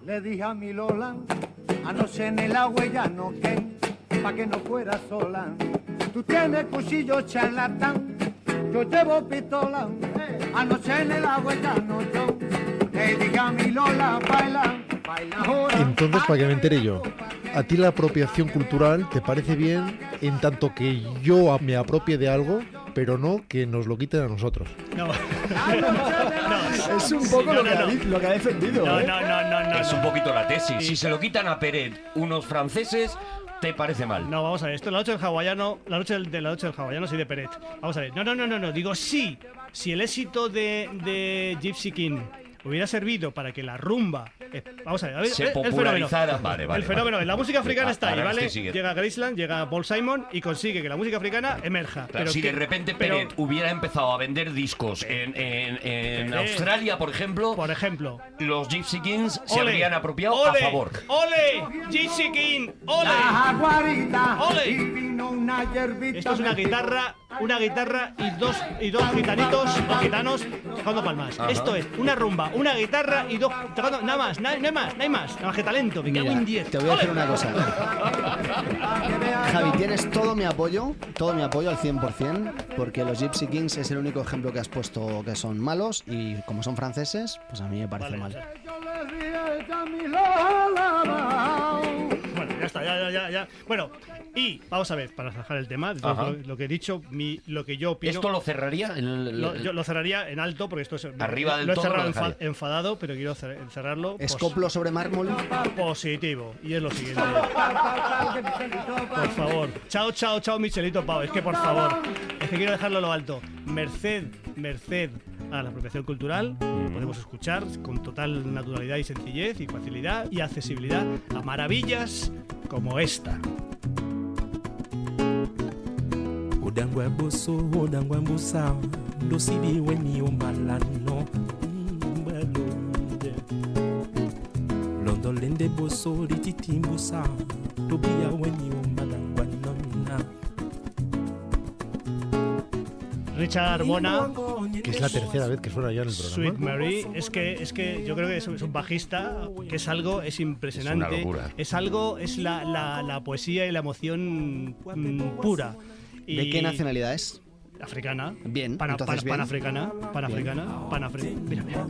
le dije a mi Lola, anoche en el agua ya no que, pa' que no fuera sola. Tú tienes cuchillo charlatán, yo llevo pistola, anoche en el agua ya no yo, le dije a mi Lola, baila, baila ahora. Entonces, para que me entere yo, ¿a ti la apropiación cultural te parece bien en tanto que yo me apropie de algo, pero no que nos lo quiten a nosotros? no. Es un poco no, lo, no, que ha, no. lo que ha defendido. No, ¿eh? no, no, no, no. Es un no. poquito la tesis. Si se lo quitan a Peret unos franceses, te parece mal. No, vamos a ver, esto es la noche del hawaiano, la noche del- de la noche del hawaiano, sí de Peret. Vamos a ver, no, no, no, no, no, digo sí, si el éxito de, de Gypsy King hubiera servido para que la rumba, eh, vamos a ver, a ver, Se el- el fenómeno. popularizara. Vale, vale, el fenómeno, vale. la música africana Ah, está ahí, ¿vale? Llega Graceland, llega Paul Simon y consigue que la música africana emerja. Claro, pero si que- de repente pero- Peret hubiera empezado a vender discos en, en- en Peret. Australia, por ejemplo, por ejemplo, los Gypsy Kings se habrían apropiado ole, a favor. ¡Ole! ¡Gypsy King! ¡Ole! Ole. Esto es una guitarra, una guitarra y dos y dos gitanitos o gitanos tocando palmas. Ajá. Esto es una rumba, una guitarra y dos tocando nada más, na- no hay más, hay más. Nada más que talento, me cago Mira, en 10. te voy a decir una cosa. Javi, tienes todo mi apoyo, todo mi apoyo al 100%, porque los Gypsy Kings es el único ejemplo que has puesto que son malos y como son franceses, pues a mí me parece Vale, mal. Yo le dije a mi Lola, Bueno, ya está, ya, ya, ya, ya. Bueno, y vamos a ver, para dejar el tema, lo, lo que he dicho, mi, lo que yo opino. ¿Esto lo cerraría? El- lo, yo lo cerraría en alto porque esto es. Arriba del Lo he todo cerrado lo enfa- enfadado, pero quiero cer- cerrarlo. pos- Escoplo sobre mármol. positivo. Y es lo siguiente. Por favor. Chao, chao, chao, Michelito Pau. Es que por favor. Es que quiero dejarlo a lo alto. Merced, merced a la apropiación cultural, podemos escuchar con total naturalidad y sencillez y facilidad y accesibilidad a maravillas como esta. Odangwa boso odangwa mbusa ndosibi weni omalano mbelonde londolende boso lititi mbusa tobiya weni omalangwa nonna Richard Bona, Que es la tercera vez que suena ya en el Sweet programa. Mary, es que, es que yo creo que es, un bajista, que es algo, es impresionante. Es una locura. Es algo, es la, la- la poesía y la emoción mm, pura. Y ¿De qué nacionalidad es? Africana. Bien, Pana- entonces pana- bien. Panafricana. Panafricana. Panafricana. Mira, mira.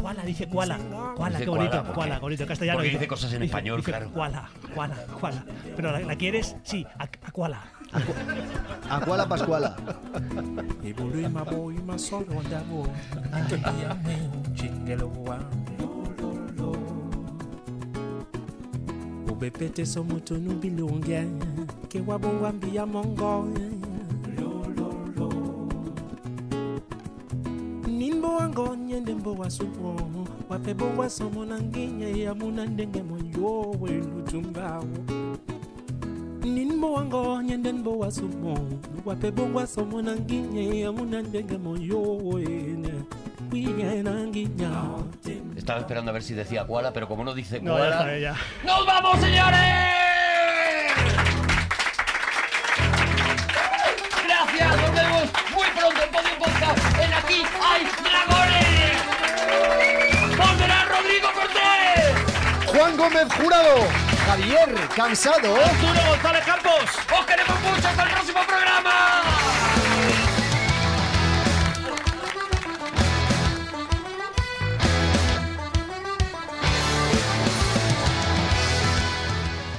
Kuala, dice Kuala. Kuala, Dice qué bonito. koala, ¿por qué? Kuala, bonito. Castellano. Porque dice cosas en español, dice claro. Kuala, Kuala, Kuala. Pero ¿la, la quieres? Sí, a, a Kuala. Acuala Pascuala. bepete so mutunu bilunge ke wabongwa mbiya mongo nimbo wango nyende mbowa supo wape bongwa somo na nginye ya muna ndenge moyo wenu tumbawo nimbo wango nyende mbowa supo wape bongwa somo na nginye ya muna ndenge moyo wenu kwiye na nginya oh. Estaba esperando a ver si decía koala, pero como no dice No, koala... ya. ¡Nos vamos, señores! Gracias, nos vemos muy pronto en Podium Podcast. En Aquí hay dragones. Volverá Rodrigo Cortés. Juan Gómez Jurado, Javier Cansado, Arturo González Campos. Os queremos mucho. Hasta el próximo programa.